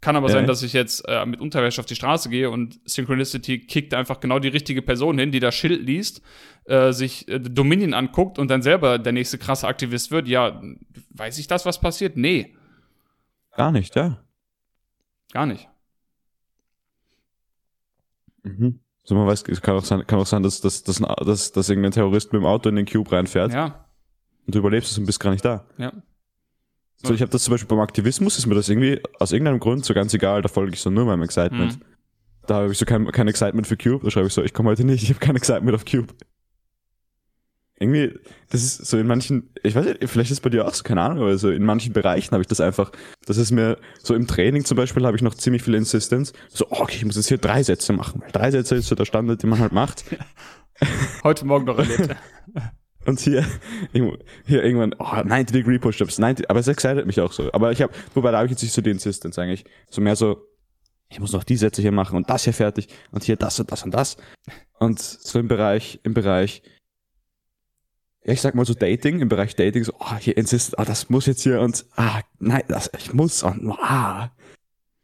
Kann aber Ja. sein, dass ich jetzt äh, mit Unterwäsche auf die Straße gehe und Synchronicity kickt einfach genau die richtige Person hin, die das Schild liest, äh, sich äh, Dominion anguckt und dann selber der nächste krasse Aktivist wird. Ja, weiß ich das, was passiert? Nee. Gar nicht, ja. Gar nicht. Mhm. So, man weiß, es kann auch sein, kann auch sein dass, dass, dass, dass, dass irgendein Terrorist mit dem Auto in den Cube reinfährt Ja, und du überlebst es und bist gar nicht da. ja. So, ich habe das zum Beispiel beim Aktivismus, ist mir das irgendwie aus irgendeinem Grund so ganz egal, da folge ich so nur meinem Excitement. Mhm. Da habe ich so kein, kein Excitement für Cube, da schreibe ich so, ich komme heute nicht, ich habe kein Excitement auf Cube. Irgendwie, das ist so in manchen, ich weiß nicht, vielleicht ist es bei dir auch so, keine Ahnung, aber so in manchen Bereichen habe ich das einfach, das ist mir, so im Training zum Beispiel habe ich noch ziemlich viel Insistence, so, oh, okay, ich muss jetzt hier drei Sätze machen, weil drei Sätze ist so der Standard, den man halt macht. Heute Morgen noch erlebt. Und hier, hier irgendwann, oh, 90 Degree Push-Ups, 90, aber es excited mich auch so. Aber ich habe, wobei da habe ich jetzt nicht so die Insistence eigentlich. So mehr so, ich muss noch die Sätze hier machen und das hier fertig und hier das und das und das. Und so im Bereich, im Bereich, ja, ich sag mal so Dating, im Bereich Dating, so, oh, hier insist, ah, das muss jetzt hier und, ah, nein, das, ich muss und, ah.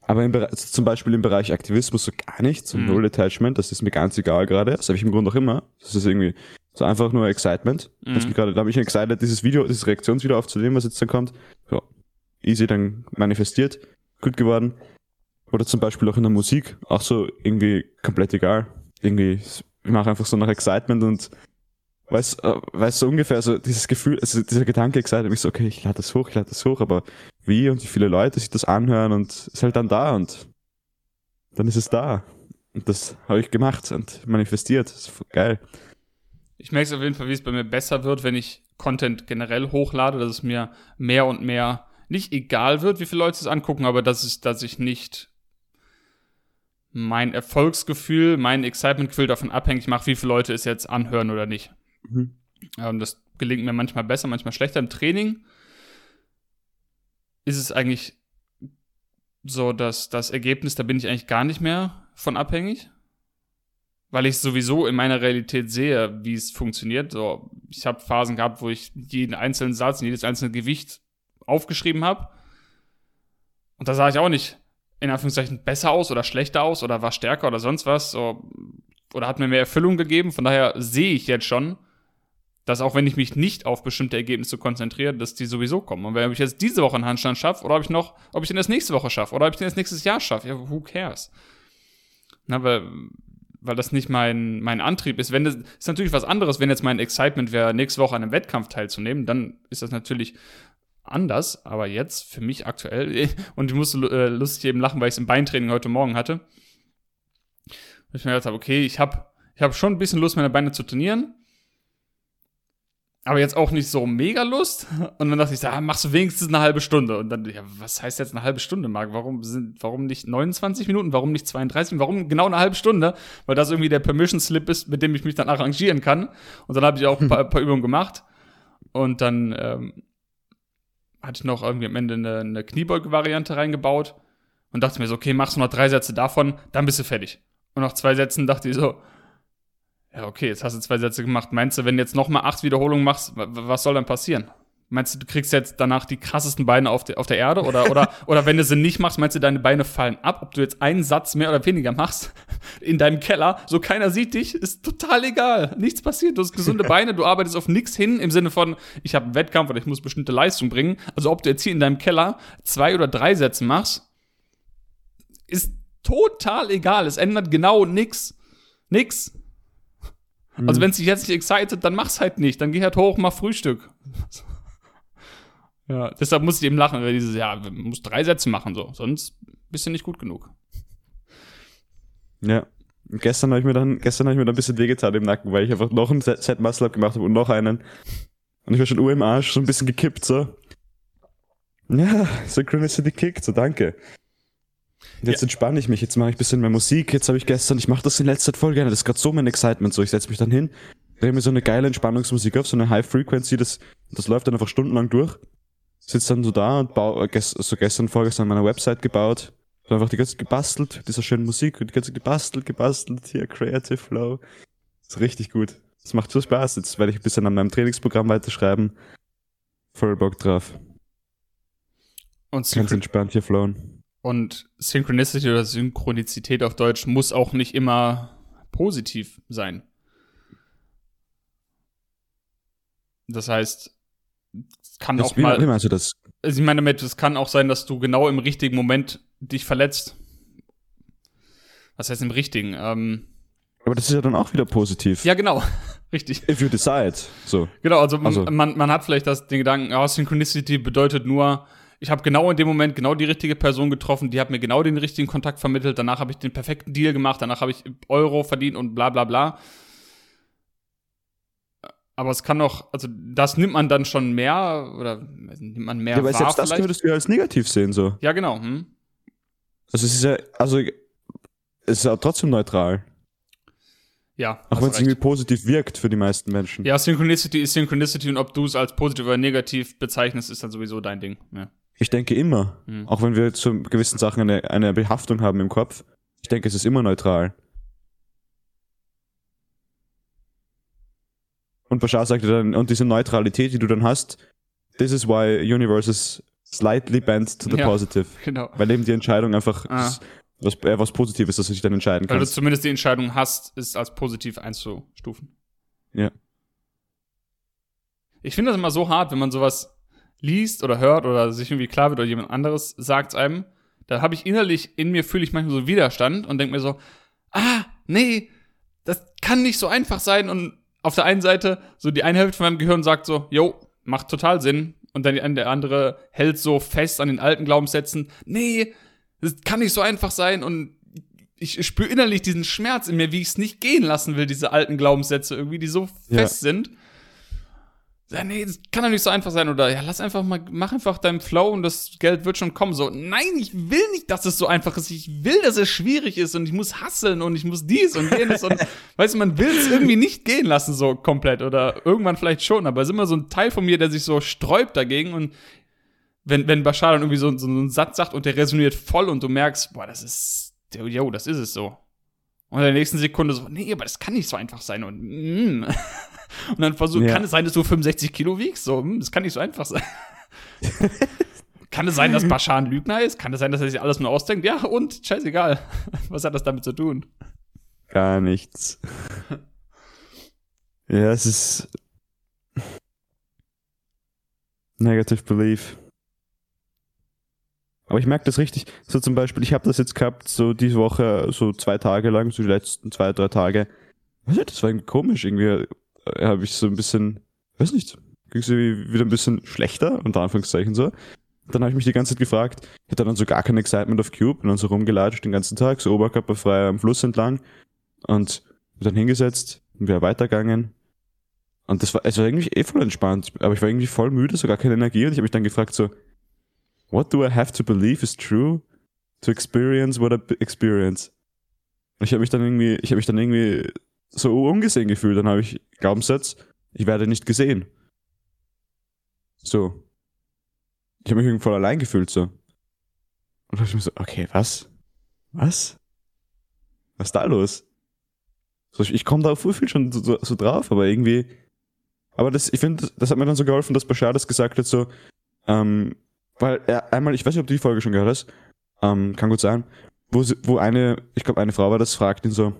Aber im Bereich, zum Beispiel im Bereich Aktivismus so gar nicht, so Mhm. Null Attachment, das ist mir ganz egal gerade. Das habe ich im Grunde auch immer. Das ist irgendwie so einfach nur Excitement. Mhm. Das gerade, da habe ich excited, dieses Video, dieses Reaktionsvideo aufzunehmen, was jetzt dann kommt. Ja, easy dann manifestiert, gut geworden. Oder zum Beispiel auch in der Musik, auch so irgendwie komplett egal. Irgendwie, ich mache einfach so nach Excitement und weiß, äh, weiß so ungefähr so dieses Gefühl, also dieser Gedanke excited mich so, okay, ich lade das hoch, ich lade das hoch, aber wie und wie viele Leute sich das anhören und ist halt dann da und dann ist es da. Und das habe ich gemacht und manifestiert. Das ist geil. Ich merke es auf jeden Fall, wie es bei mir besser wird, wenn ich Content generell hochlade, dass es mir mehr und mehr nicht egal wird, wie viele Leute es angucken, aber dass ich, dass ich nicht mein Erfolgsgefühl, mein Excitement-Gefühl davon abhängig mache, wie viele Leute es jetzt anhören oder nicht. Mhm. Ähm, das gelingt mir manchmal besser, manchmal schlechter. Im Training ist es eigentlich so, dass das Ergebnis, da bin ich eigentlich gar nicht mehr von abhängig, weil ich sowieso in meiner Realität sehe, wie es funktioniert. So, ich habe Phasen gehabt, wo ich jeden einzelnen Satz, jedes einzelne Gewicht aufgeschrieben habe. Und da sah ich auch nicht in Anführungszeichen besser aus oder schlechter aus oder war stärker oder sonst was. So, oder hat mir mehr Erfüllung gegeben. Von daher sehe ich jetzt schon, dass auch wenn ich mich nicht auf bestimmte Ergebnisse konzentriere, dass die sowieso kommen. Und wenn ich jetzt diese Woche einen Handstand schaffe, oder ob ich noch, ob ich den erst nächste Woche schaffe, oder ob ich den erst nächstes Jahr schaffe, ja, who cares? Na, weil, weil das nicht mein, mein Antrieb ist. Wenn das ist natürlich was anderes, wenn jetzt mein Excitement wäre, nächste Woche an einem Wettkampf teilzunehmen, dann ist das natürlich anders. Aber jetzt für mich aktuell, und ich musste äh, lustig eben lachen, weil ich es im Beintraining heute Morgen hatte. Und ich mir gedacht habe, okay, ich habe ich hab schon ein bisschen Lust, meine Beine zu trainieren aber jetzt auch nicht so mega Lust. Und dann dachte ich, ah, machst du wenigstens eine halbe Stunde. Und dann, ja, was heißt jetzt eine halbe Stunde, Marc? Warum sind, warum nicht 29 Minuten? Warum nicht 32? Warum genau eine halbe Stunde? Weil das irgendwie der Permission Slip ist, mit dem ich mich dann arrangieren kann. Und dann habe ich auch ein paar, paar Übungen gemacht. Und dann ähm, hatte ich noch irgendwie am Ende eine, eine Kniebeuge-Variante reingebaut und dachte mir so, okay, machst du noch drei Sätze davon, dann bist du fertig. Und nach zwei Sätzen dachte ich so, ja, okay, jetzt hast du zwei Sätze gemacht. Meinst du, wenn du jetzt noch mal acht Wiederholungen machst, wa- was soll dann passieren? Meinst du, du kriegst jetzt danach die krassesten Beine auf, der auf der Erde? Oder, oder, oder wenn du sie nicht machst, meinst du, deine Beine fallen ab? Ob du jetzt einen Satz mehr oder weniger machst in deinem Keller, so keiner sieht dich, ist total egal. Nichts passiert. Du hast gesunde Beine, du arbeitest auf nichts hin im Sinne von, ich habe einen Wettkampf oder ich muss bestimmte Leistung bringen. Also ob du jetzt hier in deinem Keller zwei oder drei Sätze machst, ist total egal. Es ändert genau nix. Nix. Also wenn es dich jetzt nicht excited, dann mach's halt nicht. Dann geh halt hoch, mach Frühstück. ja, deshalb muss ich eben lachen, weil dieses, ja, du musst drei Sätze machen, so. Sonst bist du nicht gut genug. Ja. Gestern habe ich mir dann, gestern habe ich mir dann ein bisschen wehgetan im Nacken, weil ich einfach noch einen Set Muscle Up gemacht habe und noch einen. Und ich war schon Uhr im Arsch, so ein bisschen gekippt, so. Ja, Synchronicity kickt, so danke. Jetzt Ja. entspanne ich mich, jetzt mache ich ein bisschen mehr Musik, jetzt habe ich gestern, ich mache das in letzter Zeit voll gerne, das ist gerade so mein Excitement, so ich setze mich dann hin, drehe mir so eine geile Entspannungsmusik auf, so eine High Frequency, das, das läuft dann einfach stundenlang durch. Sitz dann so da und baue, äh, so gestern, vorgestern meine Website gebaut, so einfach die ganze Zeit gebastelt, dieser schönen Musik und die ganze Zeit gebastelt, gebastelt, hier Creative Flow. ist richtig gut. Das macht so Spaß. Jetzt werde ich ein bisschen an meinem Trainingsprogramm weiterschreiben. Voll Bock drauf. Und, Ganz Synchron entspannt hier flowen. Und Synchronicity oder Synchronizität auf Deutsch muss auch nicht immer positiv sein. Das heißt, es kann Das, auch wie, mal. wie meinst du das? Also ich meine damit, es kann auch sein, dass du genau im richtigen Moment dich verletzt. Was heißt im Richtigen? Ähm, Aber das ist ja dann auch wieder positiv. ja, genau. Richtig. If you decide. So. Genau, also, man- Also- man, man hat vielleicht das, den Gedanken, oh, Synchronicity bedeutet nur, ich habe genau in dem Moment genau die richtige Person getroffen, die hat mir genau den richtigen Kontakt vermittelt, danach habe ich den perfekten Deal gemacht, danach habe ich Euro verdient und bla bla bla. Aber es kann doch, also das nimmt man dann schon mehr oder nimmt man mehr Ja, wahr selbst das vielleicht? würdest du ja als negativ sehen, so. Ja, genau. Hm? Also es ist ja, also es ist ja trotzdem neutral. Ja, Auch wenn es irgendwie positiv wirkt für die meisten Menschen. Ja, Synchronicity ist Synchronicity und ob du es als positiv oder negativ bezeichnest, ist dann sowieso dein Ding. Ja. Ich denke immer, Mhm. auch wenn wir zu gewissen Sachen eine, eine Behaftung haben im Kopf, ich denke, es ist immer neutral. Und Bashar sagte dann, und diese Neutralität, die du dann hast, this is why universe is slightly bent to the Ja. positive. Genau. Weil eben die Entscheidung einfach Ah. ist, was, äh, was Positives, dass du dich dann entscheiden Weil du kannst. zumindest die Entscheidung hast, ist als positiv einzustufen. Ja. Ich finde das immer so hart, wenn man sowas liest oder hört oder sich irgendwie klar wird oder jemand anderes sagt einem. Da habe ich innerlich, in mir fühle ich manchmal so Widerstand und denke mir so, ah, nee, das kann nicht so einfach sein. Und auf der einen Seite, so die eine Hälfte von meinem Gehirn sagt so, yo, macht total Sinn. Und dann der andere hält so fest an den alten Glaubenssätzen, nee, das kann nicht so einfach sein. Und ich spüre innerlich diesen Schmerz in mir, wie ich es nicht gehen lassen will, diese alten Glaubenssätze irgendwie, die so Ja. fest sind. Ja, nee, das kann doch nicht so einfach sein. Oder ja, lass einfach mal, mach einfach deinen Flow und das Geld wird schon kommen. So, nein, ich will nicht, dass es so einfach ist. Ich will, dass es schwierig ist und ich muss hasseln und ich muss dies und jenes und weißt du, man will es irgendwie nicht gehen lassen, so komplett. Oder irgendwann vielleicht schon, aber es ist immer so ein Teil von mir, der sich so sträubt dagegen und wenn, wenn Bashar dann irgendwie so, so einen Satz sagt und der resoniert voll und du merkst, boah, das ist, yo, das ist es so. Und in der nächsten Sekunde so, nee, aber das kann nicht so einfach sein. Und, mm. und dann versuch, Ja. kann es sein, dass du 65 Kilo wiegst? So, mm, das kann nicht so einfach sein. kann es sein, dass Bashar ein Lügner ist? Kann es sein, dass er sich alles nur ausdenkt? Ja, und scheißegal. Was hat das damit zu tun? Gar nichts. ja, es ist Negative Belief. Aber ich merke das richtig. So zum Beispiel, ich habe das jetzt gehabt, so diese Woche, so zwei Tage lang, so die letzten zwei, drei Tage. Weiß nicht, das war irgendwie komisch. Irgendwie äh, habe ich so ein bisschen, weiß nicht, ging es wieder ein bisschen schlechter, unter Anführungszeichen so. Dann habe ich mich die ganze Zeit gefragt, ich hatte dann so gar kein Excitement auf Cube und dann so rumgelatscht den ganzen Tag, so oberkörperfrei am Fluss entlang und dann hingesetzt und wieder weitergegangen. Und das war, es war irgendwie eh voll entspannt, aber ich war irgendwie voll müde, so gar keine Energie und ich habe mich dann gefragt so, what do I have to believe is true to experience what I experience? Ich habe mich dann irgendwie, ich habe mich dann irgendwie so ungesehen gefühlt, dann habe ich Glaubenssatz, ich werde nicht gesehen. So. Ich habe mich irgendwie voll allein gefühlt so. Und dann ich mir so, okay, was? Was? Was ist da los? So, ich, ich komme da voll viel schon so, so, drauf, aber irgendwie. Aber das, ich finde, das hat mir dann so geholfen, dass Bashar das gesagt hat, so, ähm, weil er einmal, ich weiß nicht, ob du die Folge schon gehört hast, ähm, kann gut sein, wo, sie, wo eine, ich glaube, eine Frau war das, fragt ihn so,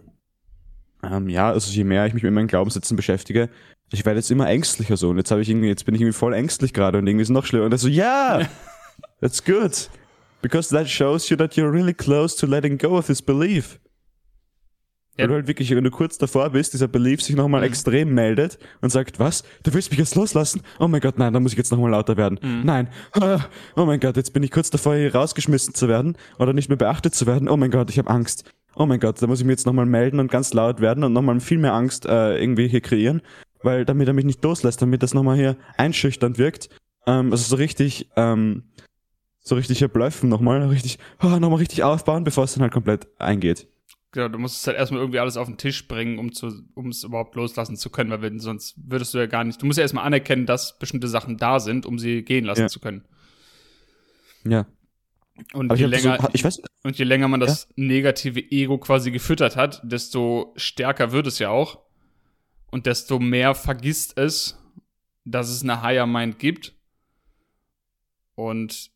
ähm, ja, also je mehr ich mich mit meinen Glaubenssätzen beschäftige, ich werde jetzt immer ängstlicher so und jetzt habe ich irgendwie, jetzt bin ich irgendwie voll ängstlich gerade und irgendwie ist es noch schlimmer und er so, ja, that's good. Because that shows you that you're really close to letting go of this belief. Ja. Weil du halt wirklich, wenn du kurz davor bist, dieser Belief sich nochmal Mhm. extrem meldet und sagt, was? Du willst mich jetzt loslassen? Oh mein Gott, nein, da muss ich jetzt nochmal lauter werden. Mhm. Nein. Ah, Oh mein Gott, jetzt bin ich kurz davor, hier rausgeschmissen zu werden oder nicht mehr beachtet zu werden. Oh mein Gott, ich habe Angst. Oh mein Gott, da muss ich mir jetzt nochmal melden und ganz laut werden und nochmal viel mehr Angst äh, irgendwie hier kreieren, weil damit er mich nicht loslässt, damit das nochmal hier einschüchternd wirkt. Ähm, also so richtig, ähm, so richtig hier blöffen nochmal, richtig, oh, nochmal richtig aufbauen, bevor es dann halt komplett eingeht. Genau, du musst es halt erstmal irgendwie alles auf den Tisch bringen, um zu, um es überhaupt loslassen zu können, weil wenn, sonst würdest du ja gar nicht. Du musst ja erstmal anerkennen, dass bestimmte Sachen da sind, um sie gehen lassen Ja. zu können. Ja. Und Aber je länger, so, ich weiß, und je länger man das negative Ego quasi gefüttert hat, desto stärker wird es ja auch. Und desto mehr vergisst es, dass es eine Higher Mind gibt. Und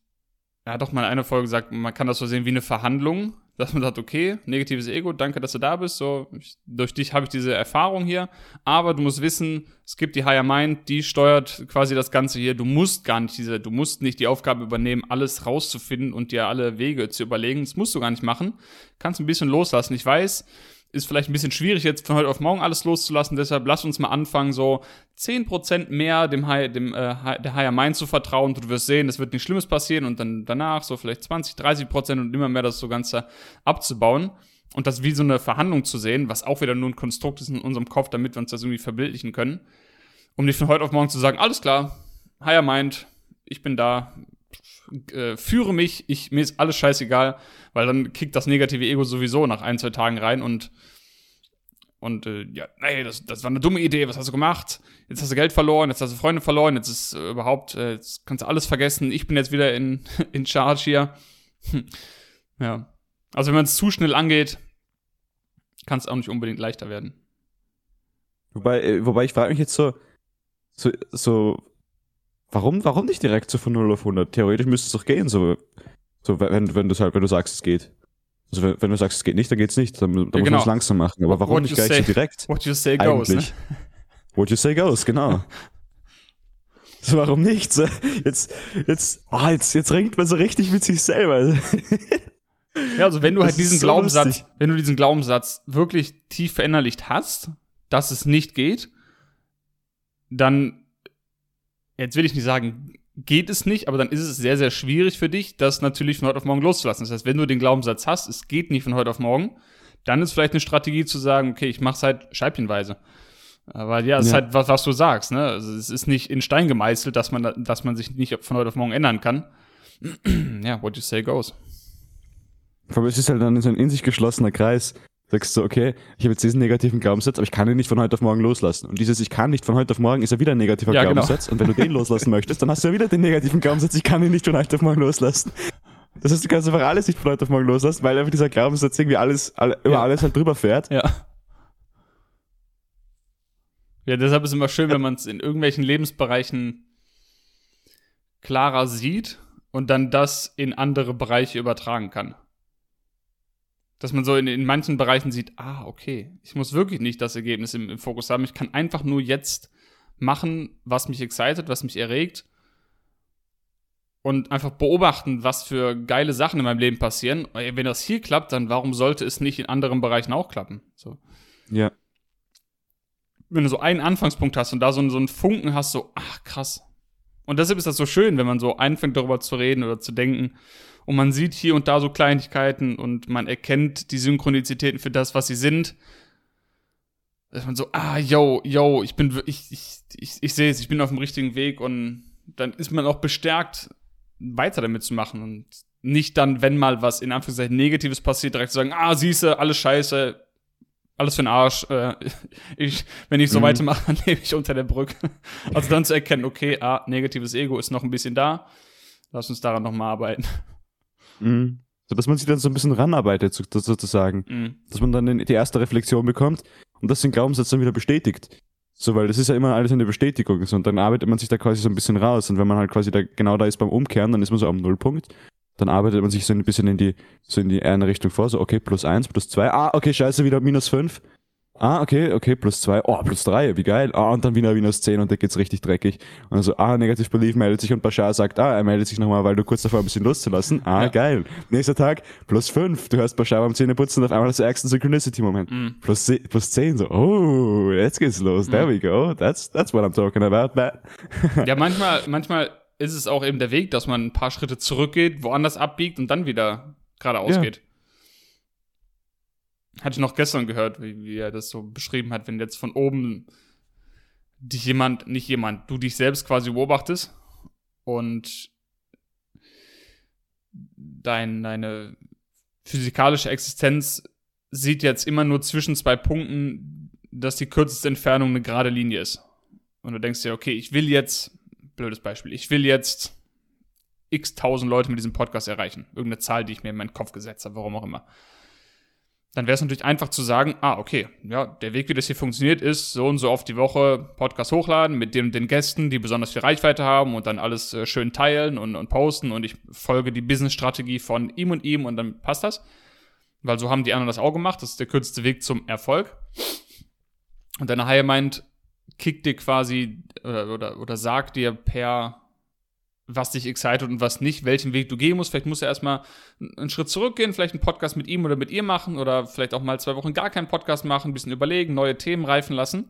er hat doch mal in einer Folge gesagt, man kann das so sehen wie eine Verhandlung. Dass man sagt, okay, negatives Ego, danke, dass du da bist, so, ich, durch dich habe ich diese Erfahrung hier, aber du musst wissen, es gibt die Higher Mind, die steuert quasi das Ganze hier, du musst gar nicht diese, du musst nicht die Aufgabe übernehmen, alles rauszufinden und dir alle Wege zu überlegen, das musst du gar nicht machen, kannst ein bisschen loslassen, ich weiß, ist vielleicht ein bisschen schwierig jetzt von heute auf morgen alles loszulassen, deshalb lass uns mal anfangen, so 10% mehr dem, High, dem äh, der Higher Mind zu vertrauen. Du wirst sehen, es wird nichts Schlimmes passieren und dann danach so vielleicht 20, 30% und immer mehr das so Ganze abzubauen. Und das wie so eine Verhandlung zu sehen, was auch wieder nur ein Konstrukt ist in unserem Kopf, damit wir uns das irgendwie verbildlichen können. Um nicht von heute auf morgen zu sagen, alles klar, Higher Mind, ich bin da, äh, führe mich, ich, mir ist alles scheißegal, weil dann kickt das negative Ego sowieso nach ein, zwei Tagen rein und und äh, ja, nee, das, das war eine dumme Idee, was hast du gemacht? Jetzt hast du Geld verloren, jetzt hast du Freunde verloren, jetzt ist äh, überhaupt, äh, jetzt kannst du alles vergessen, ich bin jetzt wieder in, in Charge hier. Hm. Ja. Also wenn man es zu schnell angeht, kann es auch nicht unbedingt leichter werden. Wobei, äh, wobei ich frage mich jetzt so, so, so Warum, warum nicht direkt so von 0 auf 100? Theoretisch müsste es doch gehen, so, so wenn, wenn du halt, wenn du sagst, es geht. Also wenn, wenn du sagst, es geht nicht, dann geht's nicht. Dann, dann ja, muss genau. man es langsam machen. Aber warum What nicht gleich say, so direkt? What you say goes. Eigentlich? Ne? What you say goes, genau. so, warum nicht? So, jetzt, jetzt, oh, jetzt, jetzt ringt man so richtig mit sich selber. ja, also wenn du halt diesen so Glaubenssatz, lustig. wenn du diesen Glaubenssatz wirklich tief verinnerlicht hast, dass es nicht geht, dann jetzt will ich nicht sagen, geht es nicht, aber dann ist es sehr, sehr schwierig für dich, das natürlich von heute auf morgen loszulassen. Das heißt, wenn du den Glaubenssatz hast, es geht nicht von heute auf morgen, dann ist vielleicht eine Strategie zu sagen, okay, ich mache es halt scheibchenweise. Weil ja, es ja. ist halt was, was du sagst, ne? Also es ist nicht in Stein gemeißelt, dass man, dass man sich nicht von heute auf morgen ändern kann. ja, what you say goes. Aber es ist halt dann so ein in sich geschlossener Kreis sagst du, okay, ich habe jetzt diesen negativen Glaubenssatz, aber ich kann ihn nicht von heute auf morgen loslassen. Und dieses Ich kann nicht von heute auf morgen ist ja wieder ein negativer ja, genau. Glaubenssatz. Genau. Und wenn du den loslassen möchtest, dann hast du ja wieder den negativen Glaubenssatz, ich kann ihn nicht von heute auf morgen loslassen. Das heißt, du kannst einfach alles nicht von heute auf morgen loslassen, weil einfach dieser Glaubenssatz irgendwie alles, alle, über ja. alles halt drüber fährt. Ja. Ja, deshalb ist es immer schön, wenn man es in irgendwelchen Lebensbereichen klarer sieht und dann das in andere Bereiche übertragen kann dass man so in, in manchen Bereichen sieht, ah, okay, ich muss wirklich nicht das Ergebnis im, im Fokus haben. Ich kann einfach nur jetzt machen, was mich excited, was mich erregt und einfach beobachten, was für geile Sachen in meinem Leben passieren. Wenn das hier klappt, dann warum sollte es nicht in anderen Bereichen auch klappen? So. Ja. Wenn du so einen Anfangspunkt hast und da so, so einen Funken hast, so, ach krass. Und deshalb ist das so schön, wenn man so anfängt darüber zu reden oder zu denken, und man sieht hier und da so Kleinigkeiten und man erkennt die Synchronizitäten für das, was sie sind. Dass man so, ah, yo, yo, ich bin, ich, ich, ich, ich sehe es, ich bin auf dem richtigen Weg und dann ist man auch bestärkt, weiter damit zu machen und nicht dann, wenn mal was in Anführungszeichen Negatives passiert, direkt zu sagen, ah, siehste, alles scheiße, alles für den Arsch. Äh, ich, wenn ich so mhm. weitermache, dann lebe ich unter der Brücke. Also dann zu erkennen, okay, ah, negatives Ego ist noch ein bisschen da. Lass uns daran nochmal arbeiten. Mhm. So, dass man sich dann so ein bisschen ranarbeitet, sozusagen. Mhm. Dass man dann die erste Reflexion bekommt und das den Glaubenssatz dann wieder bestätigt. So, weil das ist ja immer alles eine Bestätigung. So, und dann arbeitet man sich da quasi so ein bisschen raus. Und wenn man halt quasi da genau da ist beim Umkehren, dann ist man so am Nullpunkt. Dann arbeitet man sich so ein bisschen in die, so in die eine Richtung vor, so, okay, plus eins, plus zwei, ah, okay, scheiße, wieder minus fünf. Ah, okay, okay, plus zwei. Oh, plus drei, wie geil. Ah, und dann wieder minus zehn und da geht's richtig dreckig. Und dann so, ah, Negative Belief meldet sich und Bashar sagt, ah, er meldet sich nochmal, weil du kurz davor ein bisschen loszulassen. Ah, ja. geil. Nächster Tag, plus fünf. Du hörst Bashar beim Zähneputzen auf einmal das ärgste Synchronicity-Moment. Mm. Plus, plus zehn, so, oh, jetzt geht's los. There we go. That's, that's what I'm talking about, man. ja, manchmal, manchmal ist es auch eben der Weg, dass man ein paar Schritte zurückgeht, woanders abbiegt und dann wieder geradeaus ja. geht hatte ich noch gestern gehört, wie, wie er das so beschrieben hat, wenn jetzt von oben dich jemand, nicht jemand, du dich selbst quasi beobachtest und dein, deine physikalische Existenz sieht jetzt immer nur zwischen zwei Punkten, dass die kürzeste Entfernung eine gerade Linie ist. Und du denkst dir, okay, ich will jetzt, blödes Beispiel, ich will jetzt x tausend Leute mit diesem Podcast erreichen. Irgendeine Zahl, die ich mir in meinen Kopf gesetzt habe, warum auch immer dann wäre es natürlich einfach zu sagen, ah, okay, ja, der Weg, wie das hier funktioniert, ist so und so oft die Woche Podcast hochladen mit dem, den Gästen, die besonders viel Reichweite haben und dann alles äh, schön teilen und, und posten und ich folge die Business-Strategie von ihm und ihm und dann passt das. Weil so haben die anderen das auch gemacht. Das ist der kürzeste Weg zum Erfolg. Und deine High Mind kickt dir quasi oder, oder, oder sagt dir per was dich excited und was nicht, welchen Weg du gehen musst. Vielleicht musst du erstmal einen Schritt zurückgehen, vielleicht einen Podcast mit ihm oder mit ihr machen oder vielleicht auch mal zwei Wochen gar keinen Podcast machen, ein bisschen überlegen, neue Themen reifen lassen.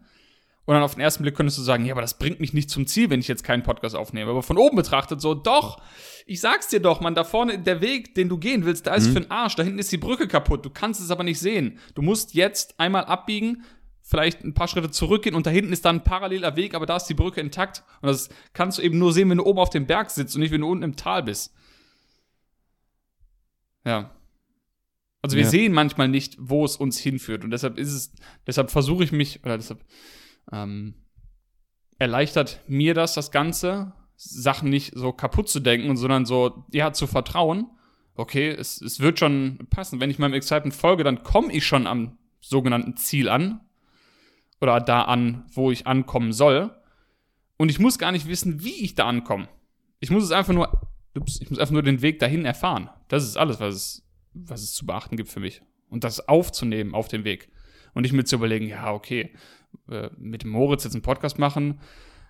Und dann auf den ersten Blick könntest du sagen, ja, aber das bringt mich nicht zum Ziel, wenn ich jetzt keinen Podcast aufnehme. Aber von oben betrachtet so, doch, ich sag's dir doch, man, da vorne der Weg, den du gehen willst, da ist mhm. für den Arsch, da hinten ist die Brücke kaputt, du kannst es aber nicht sehen. Du musst jetzt einmal abbiegen, vielleicht ein paar Schritte zurückgehen und da hinten ist dann ein paralleler Weg, aber da ist die Brücke intakt. Und das kannst du eben nur sehen, wenn du oben auf dem Berg sitzt und nicht, wenn du unten im Tal bist. Ja. Also wir ja. sehen manchmal nicht, wo es uns hinführt. Und deshalb ist es, deshalb versuche ich mich, oder deshalb ähm, erleichtert mir das, das Ganze, Sachen nicht so kaputt zu denken, sondern so, ja, zu vertrauen. Okay, es, es wird schon passen. Wenn ich meinem Excitement folge, dann komme ich schon am sogenannten Ziel an oder da an, wo ich ankommen soll. Und ich muss gar nicht wissen, wie ich da ankomme. Ich muss es einfach nur, ups, ich muss einfach nur den Weg dahin erfahren. Das ist alles, was es, was es zu beachten gibt für mich. Und das aufzunehmen auf dem Weg. Und nicht mir zu überlegen, ja, okay, äh, mit Moritz jetzt einen Podcast machen,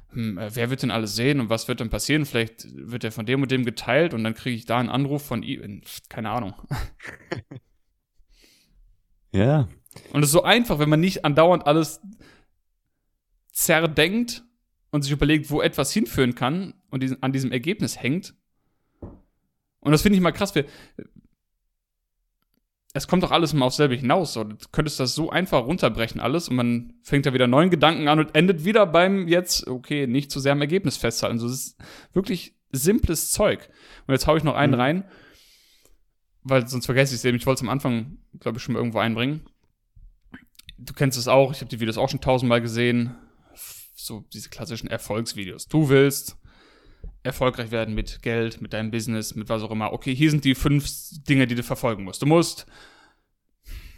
hm, äh, wer wird denn alles sehen und was wird dann passieren? Vielleicht wird er von dem und dem geteilt und dann kriege ich da einen Anruf von ihm. Keine Ahnung. Ja. Und es ist so einfach, wenn man nicht andauernd alles zerdenkt und sich überlegt, wo etwas hinführen kann und diesen, an diesem Ergebnis hängt. Und das finde ich mal krass. Wir, es kommt doch alles immer aufs selbe hinaus. So. Du könntest das so einfach runterbrechen, alles, und man fängt da wieder neuen Gedanken an und endet wieder beim jetzt, okay, nicht zu sehr am Ergebnis festhalten. So, das ist wirklich simples Zeug. Und jetzt haue ich noch einen mhm. rein, weil sonst vergesse ich es eben. Ich wollte es am Anfang, glaube ich, schon mal irgendwo einbringen. Du kennst es auch, ich habe die Videos auch schon tausendmal gesehen so diese klassischen Erfolgsvideos. Du willst erfolgreich werden mit Geld, mit deinem Business, mit was auch immer. Okay, hier sind die fünf Dinge, die du verfolgen musst. Du musst,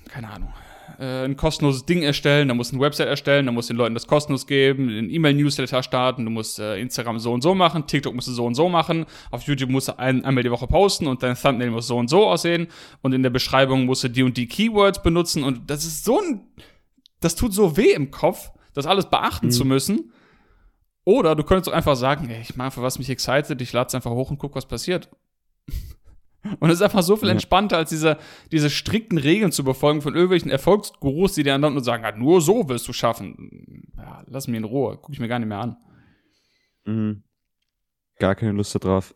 keine Ahnung, äh, ein kostenloses Ding erstellen, dann musst du eine Website erstellen, dann musst du den Leuten das kostenlos geben, einen E-Mail-Newsletter starten, du musst äh, Instagram so und so machen, TikTok musst du so und so machen, auf YouTube musst du ein, einmal die Woche posten und dein Thumbnail muss so und so aussehen und in der Beschreibung musst du die und die Keywords benutzen und das ist so ein, das tut so weh im Kopf das alles beachten mhm. zu müssen. Oder du könntest auch einfach sagen, ey, ich mache für was mich excited, ich lade es einfach hoch und guck, was passiert. Und es ist einfach so viel entspannter, als diese, diese strikten Regeln zu befolgen von irgendwelchen Erfolgsgurus, die dir dann nur sagen, ah, nur so wirst du schaffen. Ja, lass mich in Ruhe, guck ich mir gar nicht mehr an. Mhm. Gar keine Lust darauf.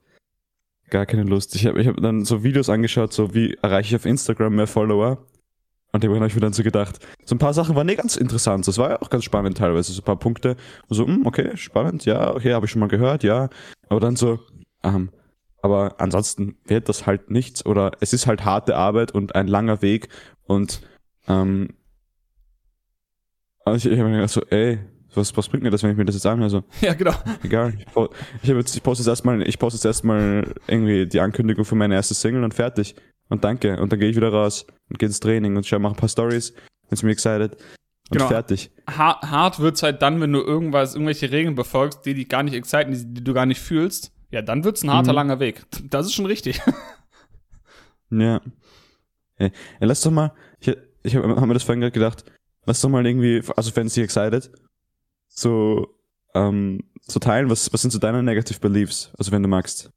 Gar keine Lust. Ich habe ich hab dann so Videos angeschaut, so wie erreiche ich auf Instagram mehr Follower. Und dem habe ich mir dann so gedacht, so ein paar Sachen waren nicht ganz interessant. Das war ja auch ganz spannend teilweise. So ein paar Punkte. So, hm, okay, spannend, ja, okay, habe ich schon mal gehört, ja. Aber dann so, ähm, aber ansonsten wird das halt nichts. Oder es ist halt harte Arbeit und ein langer Weg. Und ähm, also ich, ich habe mir gedacht so, ey, was, was bringt mir das, wenn ich mir das jetzt anhöre? So, ja, genau. Egal. Ich, ich, jetzt, ich poste jetzt erstmal, ich poste jetzt erstmal irgendwie die Ankündigung für meine erste Single und fertig und danke. Und dann gehe ich wieder raus und gehe ins Training und schau, mache ein paar Stories, bin mir excited und genau. fertig. Hart, hart wird's halt dann, wenn du irgendwas, irgendwelche Regeln befolgst, die dich gar nicht exciten, die, die du gar nicht fühlst. Ja, dann wird's ein harter, mhm. langer Weg. Das ist schon richtig. ja. Ey, ey, lass doch mal, ich, ich habe hab mir das vorhin gerade gedacht, lass doch mal irgendwie, also wenn sie excited, so, ähm, so teilen, was, was sind so deine Negative Beliefs, also wenn du magst.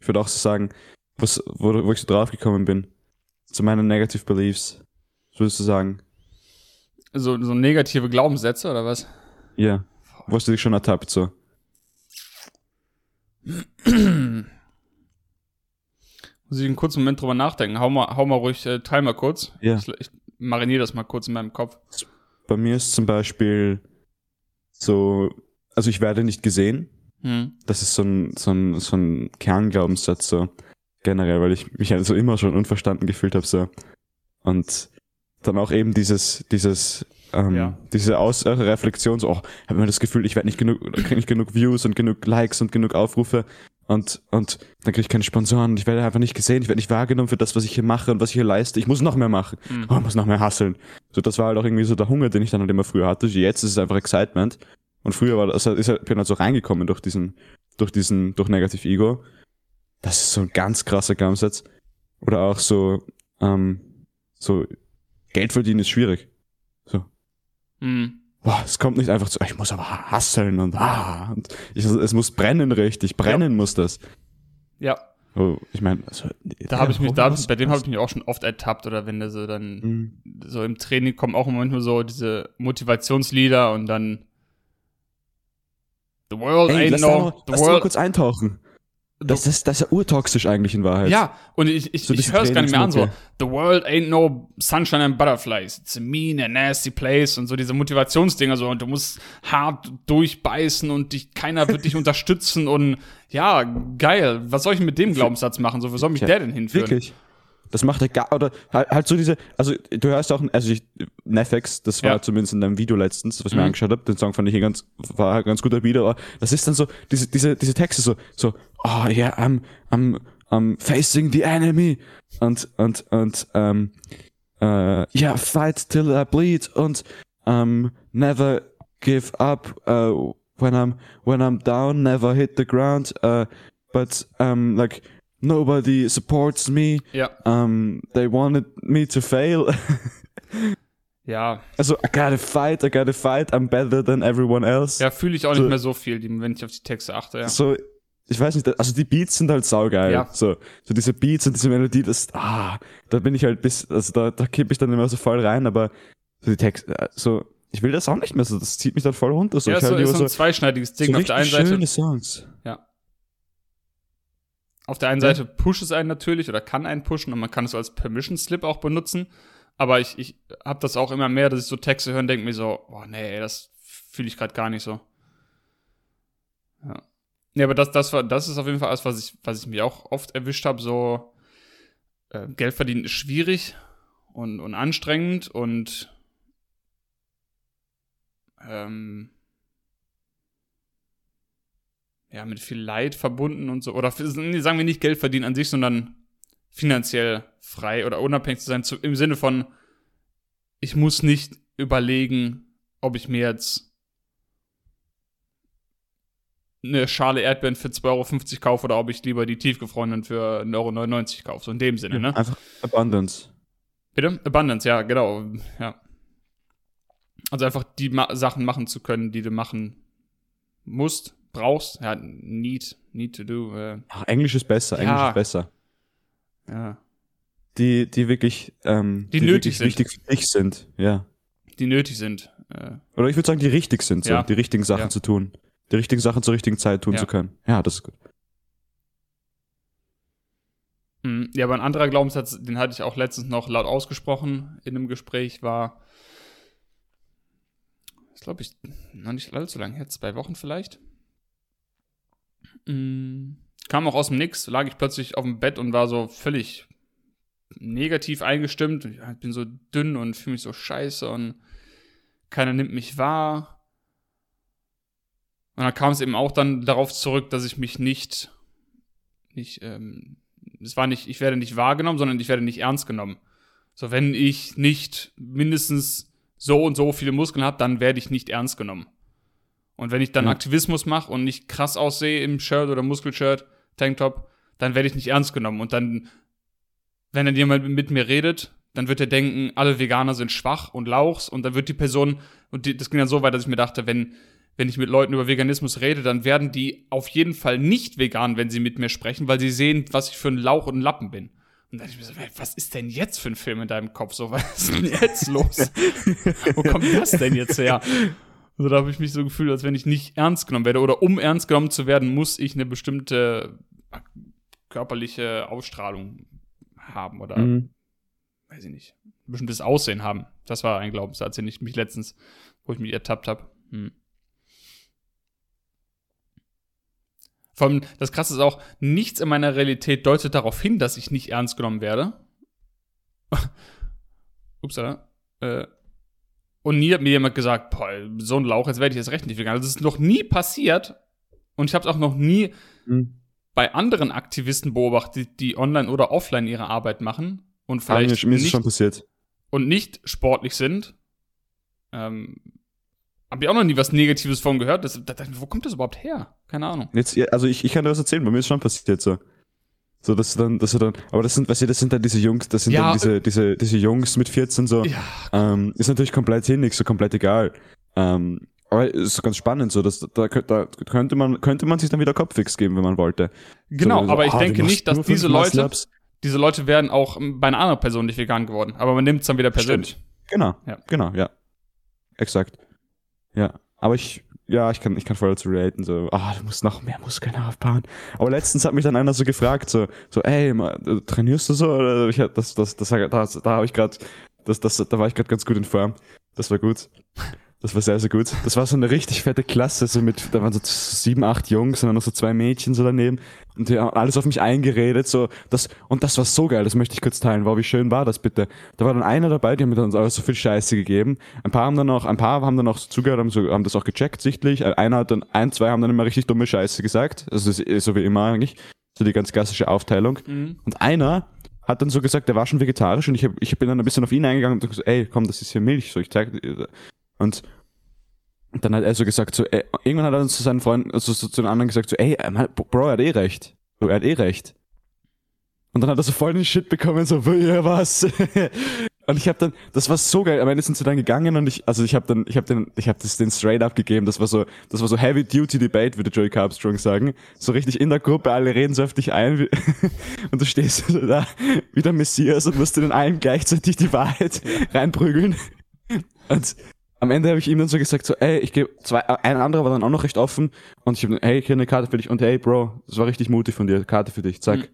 Ich würde auch so sagen, was, wo, wo ich so drauf gekommen bin. Zu meinen Negative Beliefs. Was würdest du sagen? So, so negative Glaubenssätze oder was? Ja. Wo hast du dich schon ertappt so? Muss ich einen kurzen Moment drüber nachdenken. Hau mal, hau mal ruhig, äh, teil mal kurz. Ja. Ich, ich mariniere das mal kurz in meinem Kopf. Bei mir ist zum Beispiel so, also ich werde nicht gesehen. Hm. Das ist so ein, so ein, so ein Kernglaubenssatz so generell, weil ich mich also immer schon unverstanden gefühlt habe so. Und dann auch eben dieses, dieses, ähm, ja. diese Aus äh, Reflexion, so, oh, habe immer das Gefühl, ich werde nicht genug, krieg nicht genug Views und genug Likes und genug Aufrufe und, und dann kriege ich keine Sponsoren und ich werde einfach nicht gesehen, ich werde nicht wahrgenommen für das, was ich hier mache und was ich hier leiste. Ich muss noch mehr machen. Mhm. Oh, ich muss noch mehr hasseln. So, das war halt auch irgendwie so der Hunger, den ich dann halt immer früher hatte. Jetzt ist es einfach Excitement. Und früher war das, ist halt, bin halt so reingekommen durch diesen, durch diesen, durch Negative Ego. Das ist so ein ganz krasser Glaubenssatz. Oder auch so, ähm, So, Geld verdienen ist schwierig. So. Hm. Boah, es kommt nicht einfach zu, ich muss aber hasseln und, ah, und ich, es muss brennen richtig, brennen muss das. Ja, Oh, ich meine, also, da habe ich mich, da, bei dem habe ich mich auch schon oft ertappt oder wenn der so dann Mhm. so im Training kommen auch manchmal so diese Motivationslieder und dann The world Ey, ain't lass, no, the lass da mal world, kurz eintauchen. Das, das, das ist ja urtoxisch eigentlich in Wahrheit. ja, und ich, ich, So ich höre es gar nicht mehr an, so. The world ain't no sunshine and butterflies. It's a mean and nasty place und so diese Motivationsdinger so und du musst hart durchbeißen und dich, keiner wird dich unterstützen und ja, geil. Was soll ich mit dem Glaubenssatz machen? So, wo soll mich Ja, der denn hinführen? Wirklich. Das macht er gar, oder halt, halt so diese, also du hörst auch, also ich, Nefex, das war Ja. zumindest in deinem Video letztens, was ich mir Mhm. angeschaut habe, den Song fand ich hier ganz, war ein ganz guter Beat, aber das ist dann so, diese, diese, diese Texte so, so, oh yeah, I'm, I'm, I'm facing the enemy und, und, und, ähm, äh, yeah, fight till I bleed und, ähm, never give up, uh, when I'm, when I'm down, never hit the ground, uh, but, um, like, nobody supports me, Ja, um, they wanted me to fail. ja. also, I gotta fight, I gotta fight, I'm better than everyone else. Ja, fühle ich auch So- nicht mehr so viel, wenn ich auf die Texte achte, ja. So, ich weiß nicht, also die Beats sind halt saugeil. Ja. So, so diese Beats und diese Melodie, das, ah, da bin ich halt bis, also da, da kippe ich dann immer so voll rein, aber so die Texte, äh, so, ich will das auch nicht mehr so, das zieht mich dann voll runter. So, ja, ich so höre ist so ein zweischneidiges Ding. so auf der einen Seite, schöne Songs. Auf der einen. Seite pusht es einen natürlich oder kann einen pushen und man kann es als Permission Slip auch benutzen. Aber ich, ich habe das auch immer mehr, dass ich so Texte höre und denke mir so, oh nee, das fühle ich gerade gar nicht so. Ja. Ja, aber das, das war, das ist auf jeden Fall alles, was ich, was ich mir auch oft erwischt habe. So äh, Geld verdienen ist schwierig und, und anstrengend und ähm, ja, mit viel Leid verbunden und so. Oder sagen wir nicht Geld verdienen an sich, sondern finanziell frei oder unabhängig zu sein. Zu, Im Sinne von, ich muss nicht überlegen, ob ich mir jetzt eine Schale Erdbeeren für 2,50 Euro kaufe oder ob ich lieber die tiefgefrorenen für 1,99 Euro kaufe. So in dem Sinne, ne? Einfach Abundance. Bitte? Abundance, ja, genau. Ja. Also einfach die Ma Sachen machen zu können, die du machen musst, brauchst. Ja, need, need to do. Äh, Ach, Englisch ist besser, Ja. Englisch ist besser. ja. Die, die wirklich, ähm, Die nötig wirklich sind. wichtig für dich sind, ja. Die nötig sind. Äh, Oder ich würde sagen, die richtig sind, so, Ja. die richtigen Sachen Ja. zu tun. Die richtigen Sachen zur richtigen Zeit tun zu können. Ja, das ist gut. mh. ja, aber ein anderer Glaubenssatz, den hatte ich auch letztens noch laut ausgesprochen in einem Gespräch, war, das glaube ich, noch nicht allzu lang her, zwei Wochen vielleicht. Kam auch aus dem Nix, lag ich plötzlich auf dem Bett und war so völlig negativ eingestimmt. Ich bin so dünn und fühle mich so scheiße und keiner nimmt mich wahr. Und dann kam es eben auch dann darauf zurück, dass ich mich nicht, nicht, ähm, es war nicht, ich werde nicht wahrgenommen, sondern ich werde nicht ernst genommen. So, wenn ich nicht mindestens so und so viele Muskeln habe, dann werde ich nicht ernst genommen. Und wenn ich dann Ja. Aktivismus mache und nicht krass aussehe im Shirt oder Muskelshirt, Tanktop, dann werde ich nicht ernst genommen. Und dann, wenn dann jemand mit mir redet, dann wird er denken, alle Veganer sind schwach und lauchs. Und dann wird die Person, und die, das ging dann so weit, dass ich mir dachte, wenn, wenn ich mit Leuten über Veganismus rede, dann werden die auf jeden Fall nicht vegan, wenn sie mit mir sprechen, weil sie sehen, was ich für ein Lauch und ein Lappen bin. Und dann dachte ich mir so, was ist denn jetzt für ein Film in deinem Kopf? So, was ist denn jetzt los? Wo kommt das denn jetzt her? Also da habe ich mich so gefühlt, als wenn ich nicht ernst genommen werde. Oder um ernst genommen zu werden, muss ich eine bestimmte körperliche Ausstrahlung haben oder Mhm. weiß ich nicht, ein bestimmtes Aussehen haben. Das war ein Glaubenssatz, den ich mich letztens, wo ich mich ertappt habe. Hm. Vor allem, das Krasse ist auch, nichts in meiner Realität deutet darauf hin, dass ich nicht ernst genommen werde. Upsala. Äh, und nie hat mir jemand gesagt, boah, so ein Lauch, jetzt werde ich jetzt recht nicht vegan. Das ist noch nie passiert. Und ich habe es auch noch nie Mhm. bei anderen Aktivisten beobachtet, die online oder offline ihre Arbeit machen und vielleicht mir ist nicht, schon passiert. und nicht sportlich sind. Ähm, habe ich auch noch nie was Negatives von gehört. Das, da, da, wo kommt das überhaupt her? Keine Ahnung. Jetzt, also ich, ich kann dir was erzählen, bei mir ist schon passiert so. So, dass du dann, dass du dann, aber das sind, weißt du, das sind dann diese Jungs, das sind Ja, dann diese, diese, diese Jungs mit 14 so, Ja, ähm, ist natürlich komplett hinnig, so komplett egal. Ähm, aber ist so ganz spannend, so, dass, da, da könnte man, könnte man sich dann wieder Kopfix geben, wenn man wollte. genau, so, aber ich ah, denke nicht, dass diese Leute, diese Leute wären auch bei einer anderen Person nicht vegan geworden. Aber man nimmt es dann wieder persönlich. Genau, Ja. genau, ja. Exakt. Ja, aber ich, ja, ich kann, ich kann voll dazu relaten, so, ah, du musst noch mehr Muskeln aufbauen. Aber letztens hat mich dann einer so gefragt, so, so, ey, äh, trainierst du so? Oder ich, das, das, das, das, da habe ich gerade, das, das, da war ich gerade ganz gut in Form. Das war gut. Das war sehr, sehr gut. Das war so eine richtig fette Klasse, so mit, da waren so sieben, acht Jungs und dann noch so zwei Mädchen so daneben. Und die haben alles auf mich eingeredet, so, das, und das war so geil, das möchte ich kurz teilen. Wow, wie schön war das bitte? Da war dann einer dabei, die haben mir dann auch so viel Scheiße gegeben. Ein paar haben dann auch, ein paar haben dann auch so zugehört, haben so, haben das auch gecheckt, sichtlich. Einer hat dann, ein, zwei haben dann immer richtig dumme Scheiße gesagt. Also, das ist so wie immer eigentlich. So die ganz klassische Aufteilung. Mhm. Und einer hat dann so gesagt, der war schon vegetarisch und ich, hab, ich bin dann ein bisschen auf ihn eingegangen und gesagt, so, ey, komm, das ist hier Milch, so ich zeig dir. Und dann hat er so gesagt, so, ey, irgendwann hat er dann zu seinen Freunden, also so zu den anderen gesagt, so, ey, Mann, Bro, er hat eh recht. So, er hat eh recht. Und dann hat er so voll den Shit bekommen, so, ja, was? und ich habe dann, das war so geil. Am Ende sind sie dann gegangen und ich, also ich habe dann, ich habe den, ich habe das den straight up gegeben. Das war so, das war so Heavy Duty Debate, würde Joey Carbstrong sagen. So richtig in der Gruppe, alle reden so auf dich ein wie- und du stehst so da wie der Messias und musst in allen gleichzeitig die Wahrheit reinprügeln. Und am Ende habe ich ihm dann so gesagt, so, ey, ich gebe zwei, ein anderer war dann auch noch recht offen und ich habe, hey, hier eine Karte für dich und hey, Bro, das war richtig mutig von dir, Karte für dich, zack. Mhm.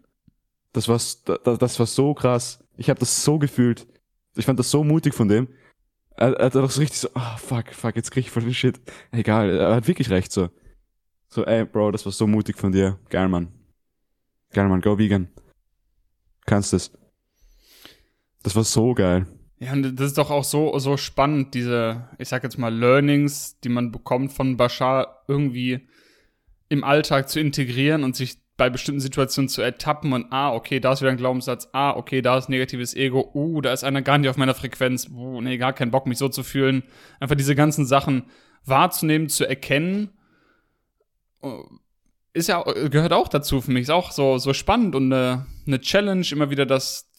Das war, das, das war so krass. Ich habe das so gefühlt. Ich fand das so mutig von dem. Er, er hat doch so richtig so, ah, fuck, fuck, jetzt krieg ich voll den Shit. Egal, er hat wirklich recht so. So, ey, Bro, das war so mutig von dir. Geil, Mann. Geil, Mann, go vegan. Kannst es. Das war so geil. Ja, und das ist doch auch so, so spannend, diese, ich sag jetzt mal, Learnings, die man bekommt von Bashar, irgendwie im Alltag zu integrieren und sich bei bestimmten Situationen zu ertappen und, ah, okay, da ist wieder ein Glaubenssatz, ah, okay, da ist negatives Ego, uh, da ist einer gar nicht auf meiner Frequenz, uh, nee, gar keinen Bock, mich so zu fühlen. Einfach diese ganzen Sachen wahrzunehmen, zu erkennen, uh, ist ja, gehört auch dazu für mich, ist auch so, so spannend und eine, eine Challenge, immer wieder das,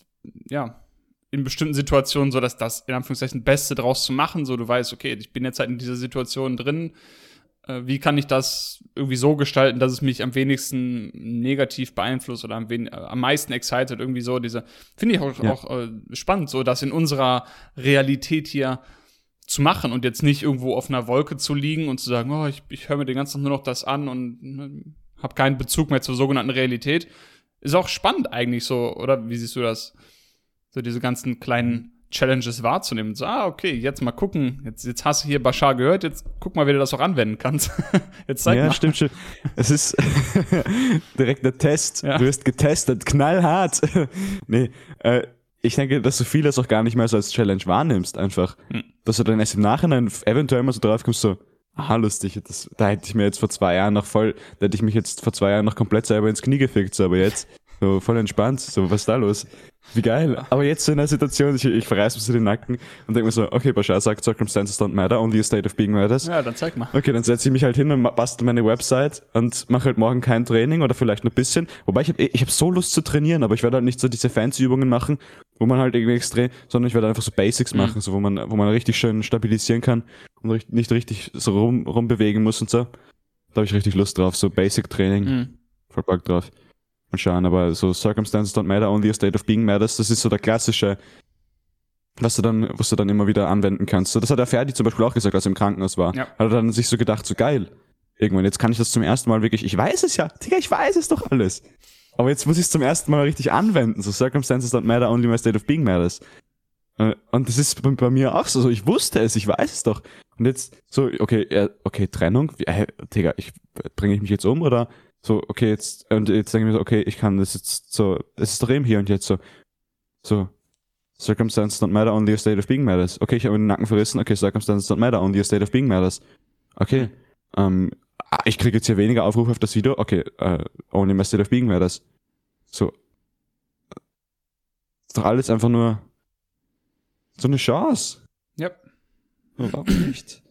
ja, in bestimmten Situationen so, dass das in Anführungszeichen Beste draus zu machen, so du weißt, okay, ich bin jetzt halt in dieser Situation drin, äh, wie kann ich das irgendwie so gestalten, dass es mich am wenigsten negativ beeinflusst oder am, wen äh, am meisten excited, irgendwie so diese, finde ich auch, Ja. auch äh, spannend, so das in unserer Realität hier zu machen und jetzt nicht irgendwo auf einer Wolke zu liegen und zu sagen, oh, ich, ich höre mir den ganzen Tag nur noch das an und ne, habe keinen Bezug mehr zur sogenannten Realität. Ist auch spannend eigentlich so, oder wie siehst du das? So diese ganzen kleinen Challenges wahrzunehmen. So, ah, okay, jetzt mal gucken. Jetzt, jetzt hast du hier Bashar gehört, jetzt guck mal, wie du das auch anwenden kannst. jetzt zeig ja, mal. stimmt schon. Es ist direkt der Test. Ja. Du wirst getestet, knallhart. nee, äh, ich denke, dass du vieles auch gar nicht mehr so als Challenge wahrnimmst, einfach. Hm. Dass du dann erst im Nachhinein eventuell mal so drauf kommst, so, aha, lustig, das, da hätte ich mir jetzt vor zwei Jahren noch voll, da hätte ich mich jetzt vor zwei Jahren noch komplett selber ins Knie gefickt, so, aber jetzt, so voll entspannt, so, was ist da los? Wie geil. Aber jetzt so in der Situation, ich, ich verreiß mir so den Nacken und denke mir so, okay, Bashar sagt, Circumstances don't matter, only a state of being matters. Ja, dann zeig mal. Okay, dann setze ich mich halt hin und bastel meine Website und mache halt morgen kein Training oder vielleicht nur ein bisschen. Wobei ich habe ich hab so Lust zu trainieren, aber ich werde halt nicht so diese fancy Übungen machen, wo man halt irgendwie extrem, sondern ich werde einfach so Basics Mhm. machen, so wo man, wo man richtig schön stabilisieren kann und nicht richtig so rum, rumbewegen muss und so. Da habe ich richtig Lust drauf, so Basic Training, Mhm. voll Bock drauf. Mal schauen, aber so Circumstances don't matter, only a state of being matters, das ist so der klassische, was du dann, was du dann immer wieder anwenden kannst. So, das hat der Ferdi zum Beispiel auch gesagt, als er im Krankenhaus war. Ja. Hat er dann sich so gedacht, so geil. Irgendwann, jetzt kann ich das zum ersten Mal wirklich, ich weiß es ja, Digga, ich weiß es doch alles. Aber jetzt muss ich es zum ersten Mal richtig anwenden. So Circumstances don't matter, only my state of being matters. Äh, Und das ist bei, mir auch so, so, ich wusste es, ich weiß es doch. Und jetzt so, okay, ja, okay, Trennung, äh, Digga, ich, bringe ich mich jetzt um oder so, okay, jetzt, und jetzt denke ich mir so, okay, ich kann das jetzt so, es ist eben hier und jetzt so, so, Circumstances don't matter, only a state of being matters. Okay, ich habe mir den Nacken verrissen, okay, Circumstances don't matter, only a state of being matters. Okay, ähm, ich kriege jetzt hier weniger Aufrufe auf das Video, okay, äh, only my state of being matters. So, ist doch alles einfach nur so eine Chance. Ja. Warum nicht?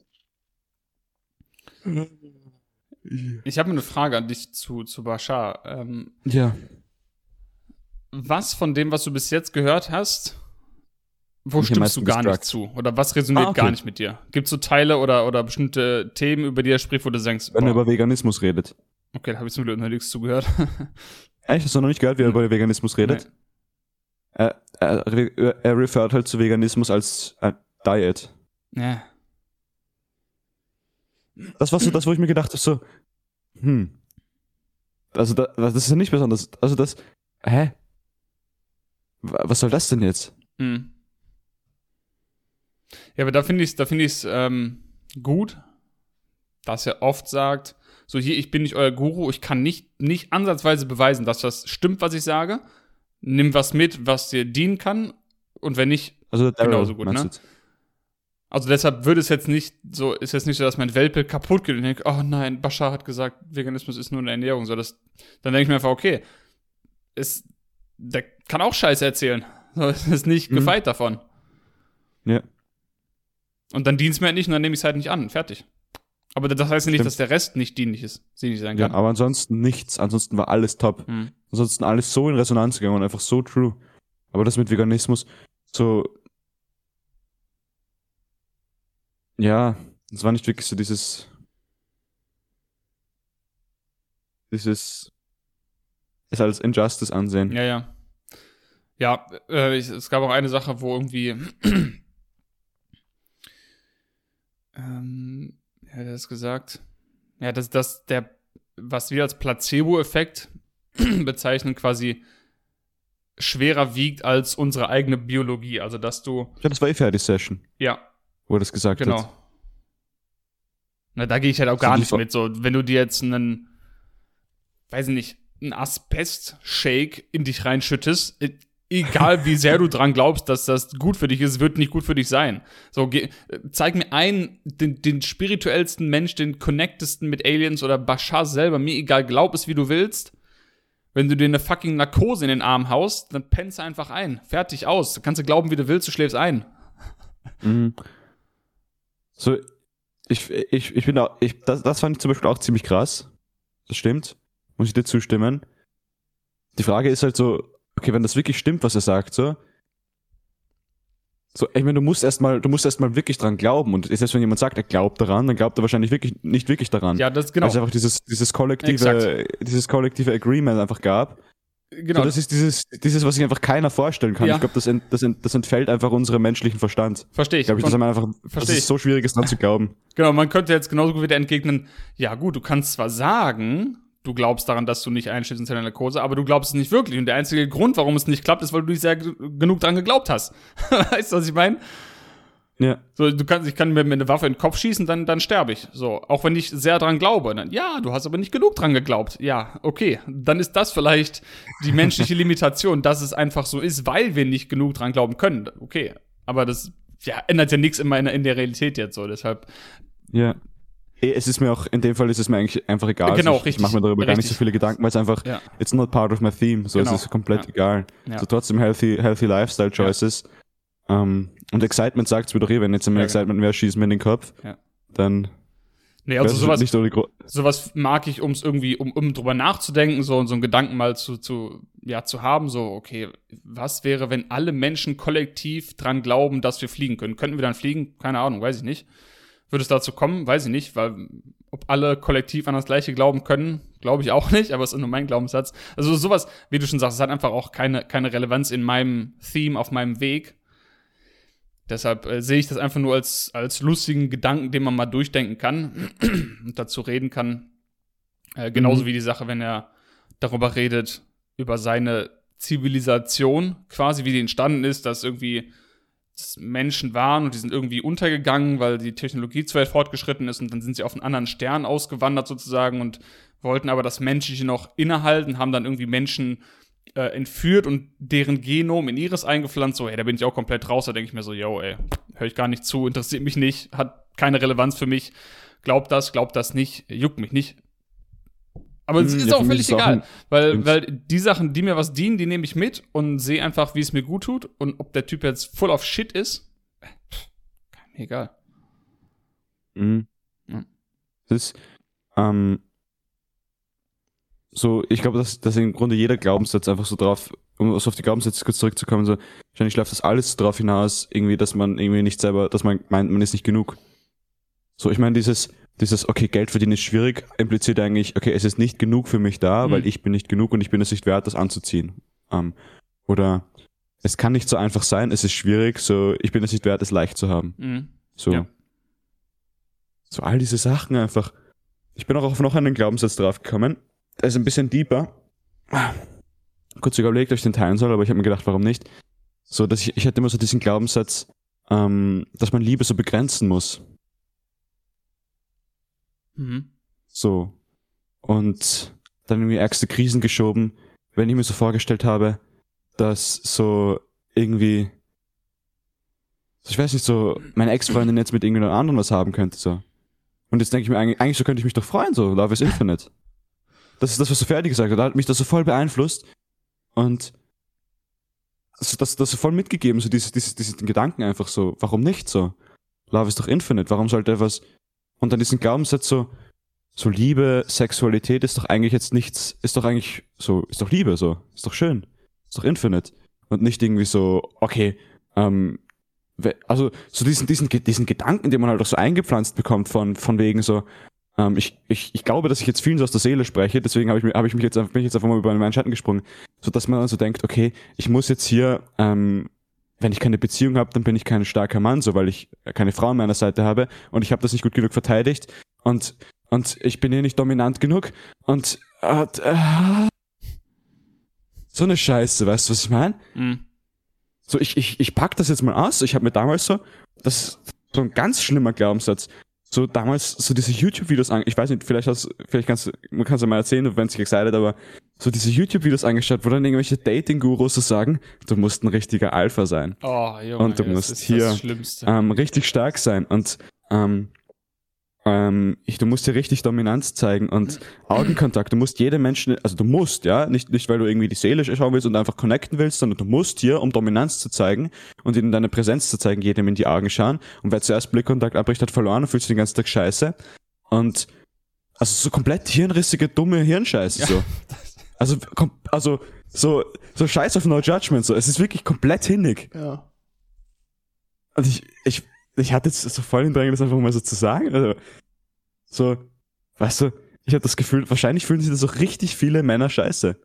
Ich habe eine Frage an dich zu, zu Bashar. Ähm, Ja. was von dem, was du bis jetzt gehört hast, wo Mich am stimmst du gar nicht zu? Oder was resoniert Ah, okay. gar nicht mit dir? Gibt es so Teile oder, oder bestimmte Themen, über die er spricht, wo du denkst, Wenn er boah, über Veganismus redet. okay, da habe ich zum Glück noch nichts zugehört. Echt? Hast du noch nicht gehört, wie er Hm. über Veganismus redet? Er, er, er refert halt zu Veganismus als äh, Diet. Ja. Das war so das, wo ich mir gedacht habe, so, hm. Also, da, das ist ja nicht besonders. Also, das, hä? Wa- Was soll das denn jetzt? Hm. Ja, aber da finde ich es da find ich's, ähm, gut, dass er oft sagt, so hier, ich bin nicht euer Guru, ich kann nicht, nicht ansatzweise beweisen, dass das stimmt, was ich sage. Nimm was mit, was dir dienen kann. Und wenn nicht, Also, Genauso gut, ne? jetzt? Also deshalb würde es jetzt nicht so, ist jetzt nicht so, dass mein Weltbild kaputt geht und denke, oh nein, Bashar hat gesagt, Veganismus ist nur eine Ernährung. So, das, dann denke ich mir einfach, okay, ist, der kann auch Scheiße erzählen. So, ist nicht Mhm. gefeit davon. Ja. Und dann dient es mir halt nicht und dann nehme ich es halt nicht an. Fertig. Aber das heißt ja nicht, Stimmt. dass der Rest nicht dienlich ist. Dienlich sein Ja, kann. aber ansonsten nichts. Ansonsten war alles top. Hm. Ansonsten alles so in Resonanz gegangen und einfach so true. Aber das mit Veganismus, so. Ja, das war nicht wirklich so dieses. Dieses. Es als Injustice ansehen. Ja, ja. Ja, äh, ich, es gab auch eine Sache, wo irgendwie. ähm, wie hat er das gesagt? Ja, dass das der, was wir als Placebo-Effekt bezeichnen, quasi schwerer wiegt als unsere eigene Biologie. Also, dass du, Ja, das war eh fair, die Session, ja, wo er das gesagt genau. hat. Na, da gehe ich halt auch So gar die nicht mit. So, wenn du dir jetzt einen, weiß ich nicht, einen Asbest-Shake in dich reinschüttest, e- egal wie sehr du dran glaubst, dass das gut für dich ist, wird nicht gut für dich sein. So, geh, äh, zeig mir einen, den, den spirituellsten Mensch, den connectesten mit Aliens oder Bashar selber, mir egal, glaub es wie du willst. Wenn du dir eine fucking Narkose in den Arm haust, dann pennst du einfach ein. Fertig aus. Du kannst du glauben, wie du willst, du schläfst ein. Mhm. So, ich, ich, ich bin auch, ich, das, das fand ich zum Beispiel auch ziemlich krass. Das stimmt. Muss ich dir zustimmen. Die Frage ist halt so, okay, wenn das wirklich stimmt, was er sagt, so. So, ich meine, du musst erstmal, du musst erstmal wirklich dran glauben. Und selbst wenn jemand sagt, er glaubt daran, dann glaubt er wahrscheinlich wirklich, nicht wirklich daran. Ja, das genau. Weil es einfach dieses, dieses kollektive, dieses kollektive Agreement einfach gab. Genau. So, das ist dieses, dieses, was sich einfach keiner vorstellen kann. Ja. Ich glaube, das, ent, das, ent, das entfällt einfach unserem menschlichen Verstand. Verstehe ich. Glaube ich, man einfach, ich. es so schwierig ist, dran zu glauben. Genau, man könnte jetzt genauso gut wieder entgegnen, ja gut, du kannst zwar sagen, du glaubst daran, dass du nicht einschläfst in deiner Narkose, aber du glaubst es nicht wirklich. Und der einzige Grund, warum es nicht klappt, ist, weil du nicht sehr genug dran geglaubt hast. weißt du, was ich meine? Ja. So, du kannst, ich kann mir eine Waffe in den Kopf schießen, dann, dann sterbe ich. So, auch wenn ich sehr dran glaube. Dann, ja, du hast aber nicht genug dran geglaubt. Ja, okay. Dann ist das vielleicht die menschliche Limitation, dass es einfach so ist, weil wir nicht genug dran glauben können. Okay. Aber das ja, ändert ja nichts in, meiner, in der Realität jetzt so. Deshalb Ja. Eh, Es ist mir auch, in dem Fall ist es mir eigentlich einfach egal. Genau, Also ich, richtig, Ich mache mir darüber gar nicht richtig. so viele Gedanken, weil es einfach, Ja. it's not part of my theme. So, Genau. es ist komplett Ja. egal. Ja. So trotzdem healthy, healthy lifestyle choices. Ähm, und Excitement sagt's mir doch eh, wenn jetzt immer Ja, Excitement wäre, schießen mir in den Kopf. Ja. Dann Nee, also sowas, nicht Gro sowas mag ich, um es irgendwie, um, um drüber nachzudenken, so, so einen Gedanken mal zu, zu, ja, zu haben, so, okay, was wäre, wenn alle Menschen kollektiv dran glauben, dass wir fliegen können? Könnten wir dann fliegen? Keine Ahnung, weiß ich nicht. Würde es dazu kommen? Weiß ich nicht, weil ob alle kollektiv an das Gleiche glauben können, glaube ich auch nicht, aber es ist nur mein Glaubenssatz. Also sowas, wie du schon sagst, es hat einfach auch keine, keine Relevanz in meinem Theme, auf meinem Weg. Deshalb äh, sehe ich das einfach nur als, als lustigen Gedanken, den man mal durchdenken kann und dazu reden kann. Äh, genauso Mhm. wie die Sache, wenn er darüber redet, über seine Zivilisation, quasi wie die entstanden ist, dass irgendwie Menschen waren und die sind irgendwie untergegangen, weil die Technologie zu weit fortgeschritten ist und dann sind sie auf einen anderen Stern ausgewandert sozusagen und wollten aber das Menschliche noch innehalten, haben dann irgendwie Menschen äh, entführt und deren Genom in ihres eingepflanzt. So, hey, da bin ich auch komplett raus. Da denke ich mir so, yo, ey, höre ich gar nicht zu, interessiert mich nicht, hat keine Relevanz für mich. Glaubt das, glaubt das nicht, juckt mich nicht. Aber es Hm, ist ja, auch völlig egal, weil, weil die Sachen, die mir was dienen, die nehme ich mit und sehe einfach, wie es mir gut tut und ob der Typ jetzt full of shit ist, äh, pff, mir egal. Mhm. Ja. Das ist, ähm, so, ich glaube, dass, dass im Grunde jeder Glaubenssatz einfach so drauf, um so auf die Glaubenssätze kurz zurückzukommen, so, wahrscheinlich läuft das alles darauf hinaus, irgendwie, dass man irgendwie nicht selber, dass man meint, man ist nicht genug. So, ich meine, dieses, dieses, okay, Geld verdienen ist schwierig, impliziert eigentlich, okay, es ist nicht genug für mich da, Mhm. weil ich bin nicht genug und ich bin es nicht wert, das anzuziehen. Ähm, oder es kann nicht so einfach sein, es ist schwierig, so, ich bin es nicht wert, es leicht zu haben. Mhm. So. Ja. So all diese Sachen einfach. Ich bin auch auf noch einen Glaubenssatz draufgekommen. Ist ein bisschen deeper. Kurz überlegt, ob ich den teilen soll, aber ich habe mir gedacht, warum nicht? So, dass ich, ich hatte immer so diesen Glaubenssatz, ähm, dass man Liebe so begrenzen muss. Mhm. So. Und dann irgendwie ärgste Krisen geschoben, wenn ich mir so vorgestellt habe, dass so irgendwie, ich weiß nicht, so meine Ex-Freundin jetzt mit irgendjemand anderem was haben könnte, so. Und jetzt denke ich mir, eigentlich, eigentlich so könnte ich mich doch freuen, so, Love is Infinite. Das ist das, was so fertig gesagt hat. Da hat mich das so voll beeinflusst. Und also das, das so voll mitgegeben, so diese, diese, diesen Gedanken einfach so, warum nicht so? Love ist doch infinite, warum sollte etwas, und dann diesen Glaubenssatz so, so Liebe, Sexualität ist doch eigentlich jetzt nichts, ist doch eigentlich so, ist doch Liebe so, ist doch schön, ist doch infinite. Und nicht irgendwie so, okay, ähm, also so diesen, diesen, diesen Gedanken, den man halt auch so eingepflanzt bekommt von, von wegen so, ähm, ich, ich, ich glaube, dass ich jetzt vielen so aus der Seele spreche, deswegen habe ich, habe ich mich jetzt, einfach- bin ich jetzt einfach mal über meinen Schatten gesprungen, so dass man dann so denkt, okay, ich muss jetzt hier, ähm, wenn ich keine Beziehung habe, dann bin ich kein starker Mann, so weil ich keine Frau an meiner Seite habe und ich habe das nicht gut genug verteidigt und und ich bin hier nicht dominant genug und äh, äh, so eine Scheiße, weißt du, was ich meine? Mhm. So ich ich ich pack das jetzt mal aus. Ich habe mir damals so das ist so ein ganz schlimmer Glaubenssatz. So damals so diese YouTube-Videos an, ich weiß nicht, vielleicht hast, vielleicht kannst du, man kann es ja mal erzählen, wenn sich excited, aber so diese YouTube-Videos angeschaut, wo dann irgendwelche Dating-Gurus so sagen, du musst ein richtiger Alpha sein. Oh, Junge, Und du musst hier, ähm, richtig stark sein und ähm, ähm, ich, du musst dir richtig Dominanz zeigen und Augenkontakt. Du musst jedem Menschen, also du musst, ja, nicht, nicht weil du irgendwie die Seele schauen willst und einfach connecten willst, sondern du musst hier, um Dominanz zu zeigen und ihnen deine Präsenz zu zeigen, jedem in die Augen schauen. Und wer zuerst Blickkontakt abbricht, hat verloren und fühlt sich den ganzen Tag scheiße. Und also so komplett hirnrissige, dumme Hirnscheiße Ja. so. Also, also so, so scheiß auf No Judgment so. Es ist wirklich komplett hinnig. ja. Und ich, ich, ich hatte jetzt so voll den Drängen, das einfach mal so zu sagen. Also, so, weißt du, ich habe das Gefühl, wahrscheinlich fühlen sich da so richtig viele Männer scheiße.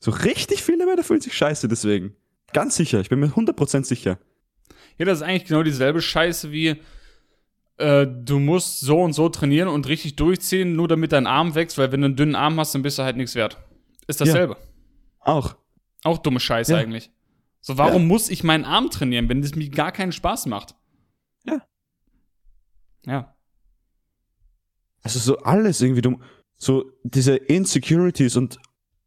So richtig viele Männer fühlen sich scheiße deswegen. Ganz sicher, ich bin mir 100% sicher. Ja, das ist eigentlich genau dieselbe Scheiße wie, äh, du musst so und so trainieren und richtig durchziehen, nur damit dein Arm wächst, weil wenn du einen dünnen Arm hast, dann bist du halt nichts wert. Ist dasselbe. Auch. Auch dumme Scheiße Ja. eigentlich. So, warum Ja. muss ich meinen Arm trainieren, wenn das mir gar keinen Spaß macht? Ja. Ja. Also so alles irgendwie, du, so diese Insecurities und,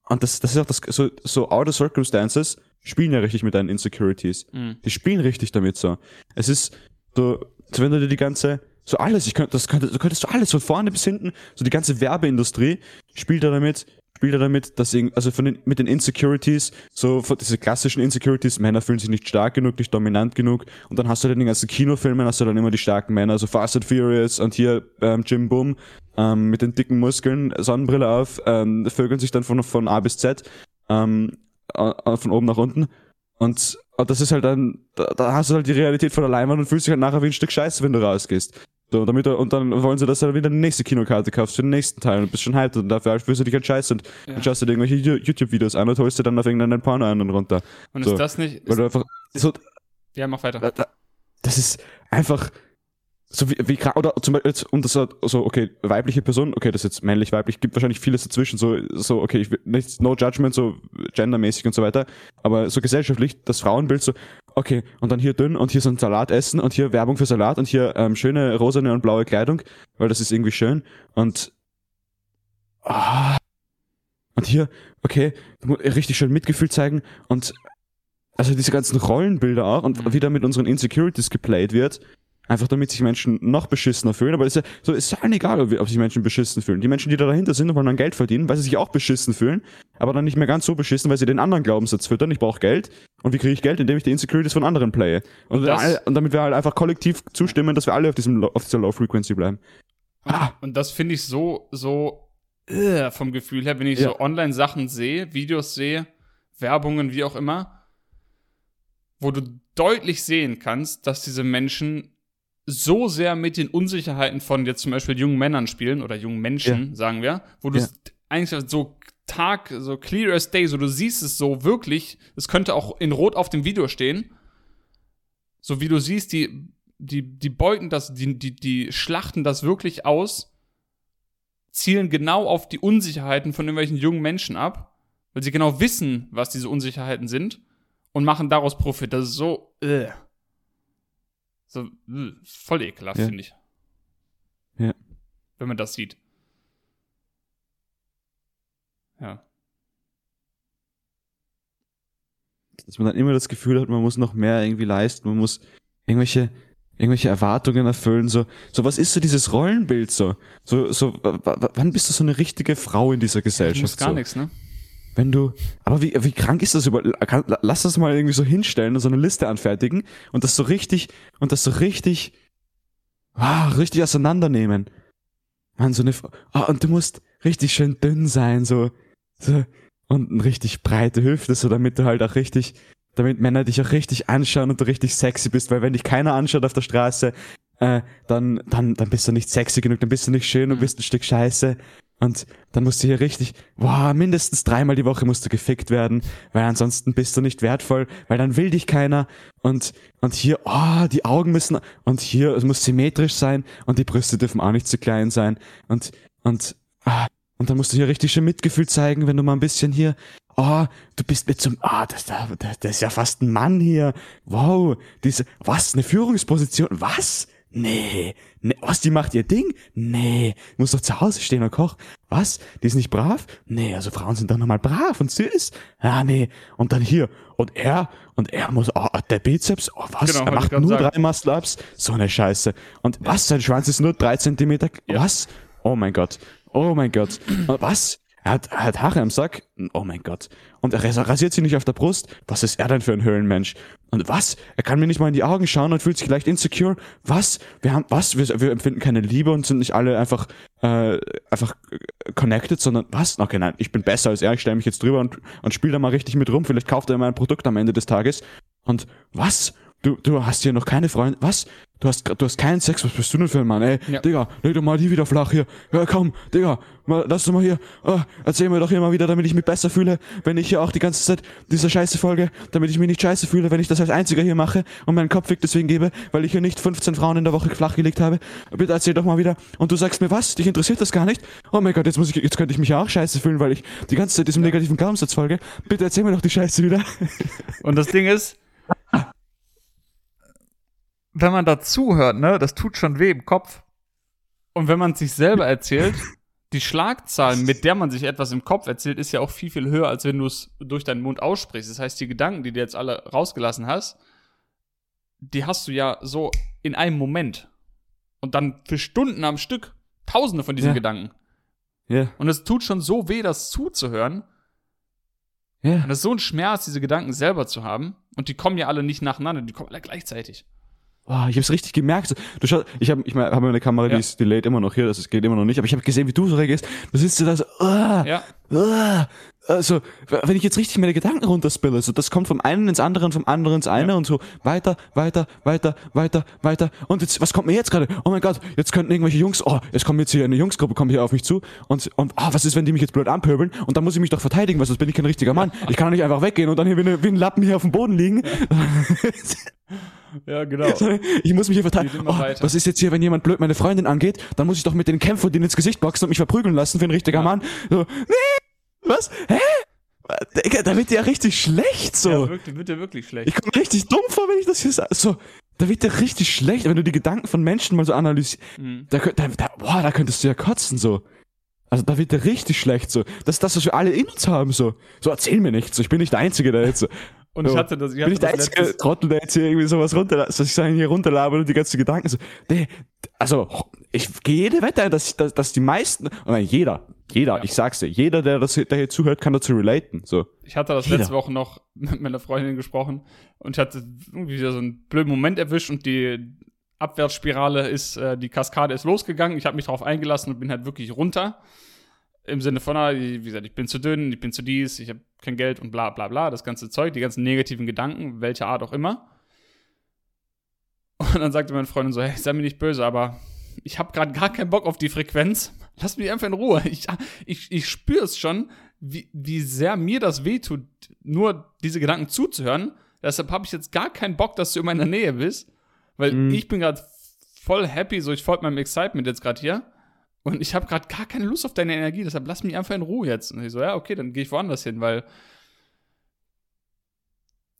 und das, das ist auch das, so, so Outer Circumstances spielen ja richtig mit deinen Insecurities. Mhm. Die spielen richtig damit so. Es ist so, so wenn du dir die ganze, so alles, ich könnte, das könnte, du könntest du alles von vorne bis hinten, so die ganze Werbeindustrie spielt da damit, spielt da damit, dass also von den, mit den Insecurities, so von diese klassischen Insecurities, Männer fühlen sich nicht stark genug, nicht dominant genug, und dann hast du dann in den ganzen Kinofilmen, hast du dann immer die starken Männer, so Fast and Furious und hier ähm, Jim Boom, ähm, mit den dicken Muskeln, Sonnenbrille auf, ähm, vögeln sich dann von, von A bis Z, ähm, äh, von oben nach unten. Und, und das ist halt dann, da, da hast du halt die Realität von der Leinwand und fühlst dich halt nachher wie ein Stück Scheiße, wenn du rausgehst. So, damit und dann wollen sie, dass du dann wieder eine nächste Kinokarte kaufst für den nächsten Teil und bist schon hyped und dafür fühlst du dich halt scheiße und Ja. dann schaust du dir irgendwelche YouTube-Videos an und holst dir dann auf irgendeinen Porno an und runter. Und So. ist das nicht. Weil Ist, du einfach, so, ja, mach weiter. da- da- das ist einfach so wie, wie oder zum Beispiel jetzt, um das so, so, okay, weibliche Person, okay, das ist jetzt männlich, weiblich, gibt wahrscheinlich vieles dazwischen, so, so, okay, ich will nicht, no judgment, so gendermäßig und so weiter, aber so gesellschaftlich, das Frauenbild so, okay, und dann hier dünn und hier so ein Salat essen und hier Werbung für Salat und hier ähm, schöne rosane und blaue Kleidung, weil das ist irgendwie schön und ah, und hier, okay, richtig schön Mitgefühl zeigen und also diese ganzen Rollenbilder auch und Mhm. wie da mit unseren Insecurities geplayt wird, einfach damit sich Menschen noch beschissener fühlen, aber es ist ja, so, ist allen egal, ob, ob sich Menschen beschissen fühlen. Die Menschen, die da dahinter sind und wollen dann Geld verdienen, weil sie sich auch beschissen fühlen, aber dann nicht mehr ganz so beschissen, weil sie den anderen Glaubenssatz füttern, ich brauche Geld. Und wie kriege ich Geld? Indem ich die Insecurities von anderen playe. Und, Das- alle, und damit wir halt einfach kollektiv zustimmen, dass wir alle auf diesem auf dieser Low Frequency bleiben. Ah. Und das finde ich so, so äh, vom Gefühl her, wenn ich Ja. so Online-Sachen sehe, Videos sehe, Werbungen, wie auch immer, wo du deutlich sehen kannst, dass diese Menschen so sehr mit den Unsicherheiten von jetzt zum Beispiel jungen Männern spielen oder jungen Menschen, sagen wir, wo du Ja. es eigentlich so Tag, so clear as day, so du siehst es so wirklich, es könnte auch in Rot auf dem Video stehen, so wie du siehst, die, die, die beuten das, die, die, die schlachten das wirklich aus, zielen genau auf die Unsicherheiten von irgendwelchen jungen Menschen ab, weil sie genau wissen, was diese Unsicherheiten sind und machen daraus Profit. Das ist so, äh. So äh, voll ekelhaft, Ja. finde ich. Ja. Wenn man das sieht. Ja. dass man dann immer das Gefühl hat, man muss noch mehr irgendwie leisten, man muss irgendwelche irgendwelche Erwartungen erfüllen, so, so was ist so dieses Rollenbild so, so, so, wann bist du so eine richtige Frau in dieser Du Gesellschaft? musst gar so? nichts, ne? Wenn du, aber wie, wie krank ist das über, kann, lass das mal irgendwie so hinstellen und so eine Liste anfertigen und das so richtig, und das so richtig, ah, richtig auseinandernehmen. Mann, so eine, ah, und du musst richtig schön dünn sein, so, so, und eine richtig breite Hüfte, so damit du halt auch richtig, damit Männer dich auch richtig anschauen und du richtig sexy bist, weil wenn dich keiner anschaut auf der Straße, äh, dann, dann, dann bist du nicht sexy genug, dann bist du nicht schön und Mhm. bist ein Stück Scheiße. Und dann musst du hier richtig, boah, mindestens dreimal die Woche musst du gefickt werden, weil ansonsten bist du nicht wertvoll, weil dann will dich keiner. Und, und hier, oh, die Augen müssen, und hier, es muss symmetrisch sein und die Brüste dürfen auch nicht zu klein sein. Und, und, ah, und dann musst du hier richtig schön Mitgefühl zeigen, wenn du mal ein bisschen hier, oh, du bist mit zum, ah, das, das, das ist ja fast ein Mann hier. Wow, diese, was, eine Führungsposition, was? Nee, nee, was, die macht ihr Ding? Nee, muss doch zu Hause stehen und kochen. Was? Die ist nicht brav? Nee, also Frauen sind doch nochmal brav und süß. Ja, nee. Und dann hier, und er, und er muss, oh, der Bizeps, oh, was? Genau, er macht nur sagen. drei Muscle-Ups? So eine Scheiße. Und was, sein Schwanz ist nur drei Zentimeter? Ja. Was? Oh mein Gott. Oh mein Gott. Was? Er hat, er hat Haare am Sack? Oh mein Gott. Und er ras- rasiert sich nicht auf der Brust? Was ist er denn für ein Höhlenmensch? Und was? Er kann mir nicht mal in die Augen schauen und fühlt sich leicht insecure? Was? Wir haben, was? Wir, wir empfinden keine Liebe und sind nicht alle einfach, äh, einfach connected, sondern was? Okay, nein, ich bin besser als er, ich stelle mich jetzt drüber und, und spiele da mal richtig mit rum. Vielleicht kauft er mal ein Produkt am Ende des Tages. Und was? Du, du hast hier noch keine Freunde. Was? Du hast, du hast keinen Sex. Was bist du denn für ein Mann, ey? Ja. Digga, leg doch mal die wieder flach hier. Ja, komm, Digga, mal, lass doch mal hier. Oh, erzähl mir doch hier mal wieder, damit ich mich besser fühle, wenn ich hier auch die ganze Zeit diese scheiße Folge, damit ich mich nicht scheiße fühle, wenn ich das als einziger hier mache und meinen Kopfweg deswegen gebe, weil ich hier nicht 15 Frauen in der Woche flach gelegt habe. Bitte erzähl doch mal wieder. Und du sagst mir was? Dich interessiert das gar nicht? Oh mein Gott, jetzt muss ich, jetzt könnte ich mich ja auch scheiße fühlen, weil ich die ganze Zeit diesem negativen Glaubenssatz folge. Bitte erzähl mir doch die Scheiße wieder. Und das Ding ist, wenn man da zuhört, ne, das tut schon weh im Kopf. Und wenn man es sich selber erzählt, die Schlagzahl, mit der man sich etwas im Kopf erzählt, ist ja auch viel, viel höher, als wenn du es durch deinen Mund aussprichst. Das heißt, die Gedanken, die du jetzt alle rausgelassen hast, die hast du ja so in einem Moment. Und dann für Stunden am Stück tausende von diesen Ja. Gedanken. Ja, Und es tut schon so weh, das zuzuhören. ja. Und es ist so ein Schmerz, diese Gedanken selber zu haben. Und die kommen ja alle nicht nacheinander, die kommen alle gleichzeitig. Boah, ich hab's richtig gemerkt. Du schau, ich habe ich mein, hab meine Kamera, Ja. die ist, lädt immer noch hier, das geht immer noch nicht, aber ich habe gesehen, wie du so reagierst. Du sitzt da so, ah, Ja. ah, also, wenn ich jetzt richtig meine Gedanken runterspille, so, das kommt vom einen ins andere und vom anderen ins eine und so weiter, weiter, weiter, weiter, weiter. Und jetzt, was kommt mir jetzt gerade? Oh mein Gott, jetzt könnten irgendwelche Jungs, oh, jetzt kommt jetzt hier eine Jungsgruppe, kommt hier auf mich zu und, und ah, was ist, wenn die mich jetzt blöd anpöbeln? Und dann muss ich mich doch verteidigen, weil sonst bin ich kein richtiger Mann. Ich kann doch nicht einfach weggehen und dann hier wie, eine, wie ein Lappen hier auf dem Boden liegen. Ja, genau. Ich muss mich hier verteidigen. Oh, was ist jetzt hier, wenn jemand blöd meine Freundin angeht? Dann muss ich doch mit denen kämpfen denen ins Gesicht boxen und mich verprügeln lassen für ein richtiger Mann. So, nee, was? Hä? Digga, da wird ja richtig schlecht so. Ja, wirklich, wird ja wirklich schlecht. ich komme richtig dumm vor, wenn ich das hier sage. So, da wird dir richtig schlecht, wenn du die Gedanken von Menschen mal so analysierst. Mhm. Da, da, da, boah, da könntest du ja kotzen so. Also da wird dir richtig schlecht so. Das ist das, was wir alle in uns haben so. So erzähl mir nichts. So, ich bin nicht der Einzige, der jetzt so. Und ich So. hatte das, ich bin hatte ich der das einzige letztes, Trottel, der jetzt hier irgendwie sowas runter, dass ich sagen, hier runterlabern und die ganzen Gedanken so. Nee, also, ich gehe jede Wette ein, dass, dass, dass die meisten, oder jeder, jeder, Ja. ich sag's dir, jeder, der das, der hier zuhört, kann dazu relaten, so. ich hatte das Jeder. letzte Woche noch mit meiner Freundin gesprochen und ich hatte irgendwie so einen blöden Moment erwischt und die Abwärtsspirale ist, äh, die Kaskade ist losgegangen. Ich habe mich darauf eingelassen und bin halt wirklich runter. Im Sinne von, ah, wie gesagt, ich bin zu dünn, ich bin zu dies, ich habe kein Geld und bla bla bla, das ganze Zeug, die ganzen negativen Gedanken, welcher Art auch immer. Und dann sagte meine Freundin so, hey, sei mir nicht böse, aber ich habe gerade gar keinen Bock auf die Frequenz. Lass mich einfach in Ruhe. Ich, ich, ich spüre es schon, wie, wie sehr mir das wehtut, nur diese Gedanken zuzuhören. Deshalb habe ich jetzt gar keinen Bock, dass du in meiner Nähe bist. Weil Mhm. ich bin gerade voll happy, so ich folge meinem Excitement jetzt gerade hier. Und ich habe gerade gar keine Lust auf deine Energie, deshalb lass mich einfach in Ruhe jetzt. Und ich so, ja, okay, dann gehe ich woanders hin, weil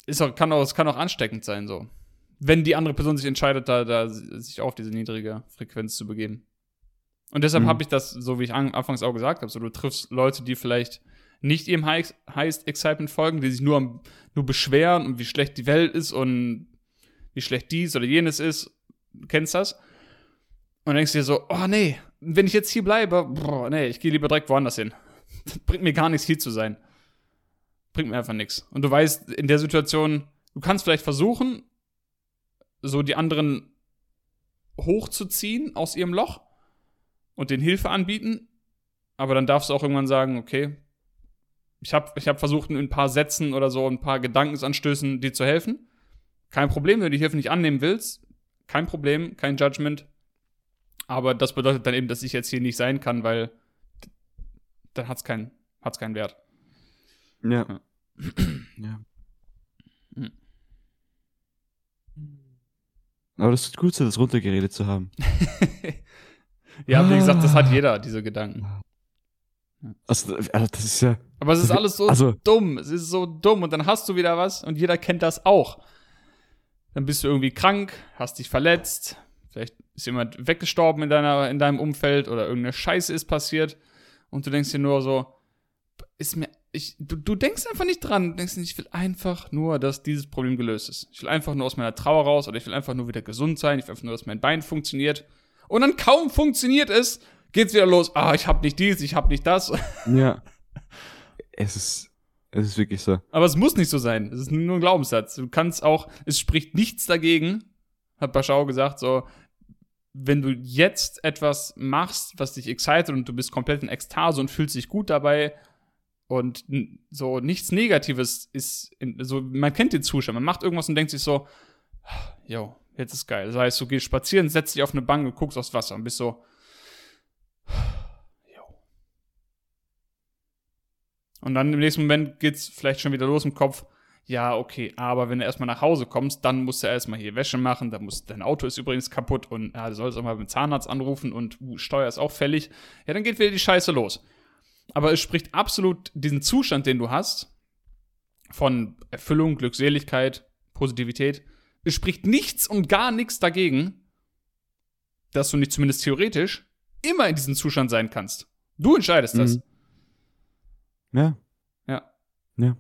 ist auch, kann auch, es kann auch ansteckend sein, so. Wenn die andere Person sich entscheidet, da, da sich auf diese niedrige Frequenz zu begeben. Und deshalb Mhm. habe ich das, so wie ich an, anfangs auch gesagt habe, so du triffst Leute, die vielleicht nicht ihrem High- Highest Excitement folgen, die sich nur, am- nur beschweren und wie schlecht die Welt ist und wie schlecht dies oder jenes ist. Du kennst das? Und denkst du dir so, oh nee, wenn ich jetzt hier bleibe, boah, nee, ich gehe lieber direkt woanders hin. Das bringt mir gar nichts, hier zu sein. Bringt mir einfach nichts. Und du weißt, in der Situation, du kannst vielleicht versuchen, so die anderen hochzuziehen aus ihrem Loch und den Hilfe anbieten, aber dann darfst du auch irgendwann sagen, okay, ich habe ich hab versucht, in ein paar Sätzen oder so, ein paar Gedankensanstößen dir zu helfen. Kein Problem, wenn du die Hilfe nicht annehmen willst. Kein Problem, kein Judgment. Aber das bedeutet dann eben, dass ich jetzt hier nicht sein kann, weil dann hat's keinen, hat's keinen Wert. Ja. ja. Hm. Aber das ist gut, so das runtergeredet zu haben. ja, wie gesagt, das hat jeder, diese Gedanken. Also, also das ist ja. Aber es ist alles so Also- dumm. Es ist so dumm. Und dann hast du wieder was und jeder kennt das auch. Dann bist du irgendwie krank, hast dich verletzt, vielleicht ist jemand weggestorben in, deiner, in deinem Umfeld oder irgendeine Scheiße ist passiert und du denkst dir nur so, ist mir, ich, du, du denkst einfach nicht dran, du denkst nicht, ich will einfach nur, dass dieses Problem gelöst ist. Ich will einfach nur aus meiner Trauer raus oder ich will einfach nur wieder gesund sein, ich will einfach nur, dass mein Bein funktioniert. Und dann kaum funktioniert es, geht's wieder los. Ah, ich hab nicht dies, ich hab nicht das. Ja. Es ist. Es ist wirklich so. Aber es muss nicht so sein. Es ist nur ein Glaubenssatz. Du kannst auch, es spricht nichts dagegen, hat Baschau gesagt, so, wenn du jetzt etwas machst, was dich excited und du bist komplett in Ekstase und fühlst dich gut dabei und so nichts Negatives ist, in, so, man kennt den Zustand, man macht irgendwas und denkt sich so, yo, jetzt ist geil. Das heißt, du gehst spazieren, setzt dich auf eine Bank und guckst aufs Wasser und bist so, yo. Und dann im nächsten Moment geht's vielleicht schon wieder los im Kopf. Ja, okay, aber wenn du erstmal nach Hause kommst, dann musst du erstmal hier Wäsche machen, dann muss, dein Auto ist übrigens kaputt und ja, du sollst auch mal beim Zahnarzt anrufen und uh, Steuer ist auch fällig. Ja, dann geht wieder die Scheiße los. Aber es spricht absolut diesen Zustand, den du hast, von Erfüllung, Glückseligkeit, Positivität, es spricht nichts und gar nichts dagegen, dass du nicht zumindest theoretisch immer in diesem Zustand sein kannst. Du entscheidest das. Mhm. Ja. Ja. Ja.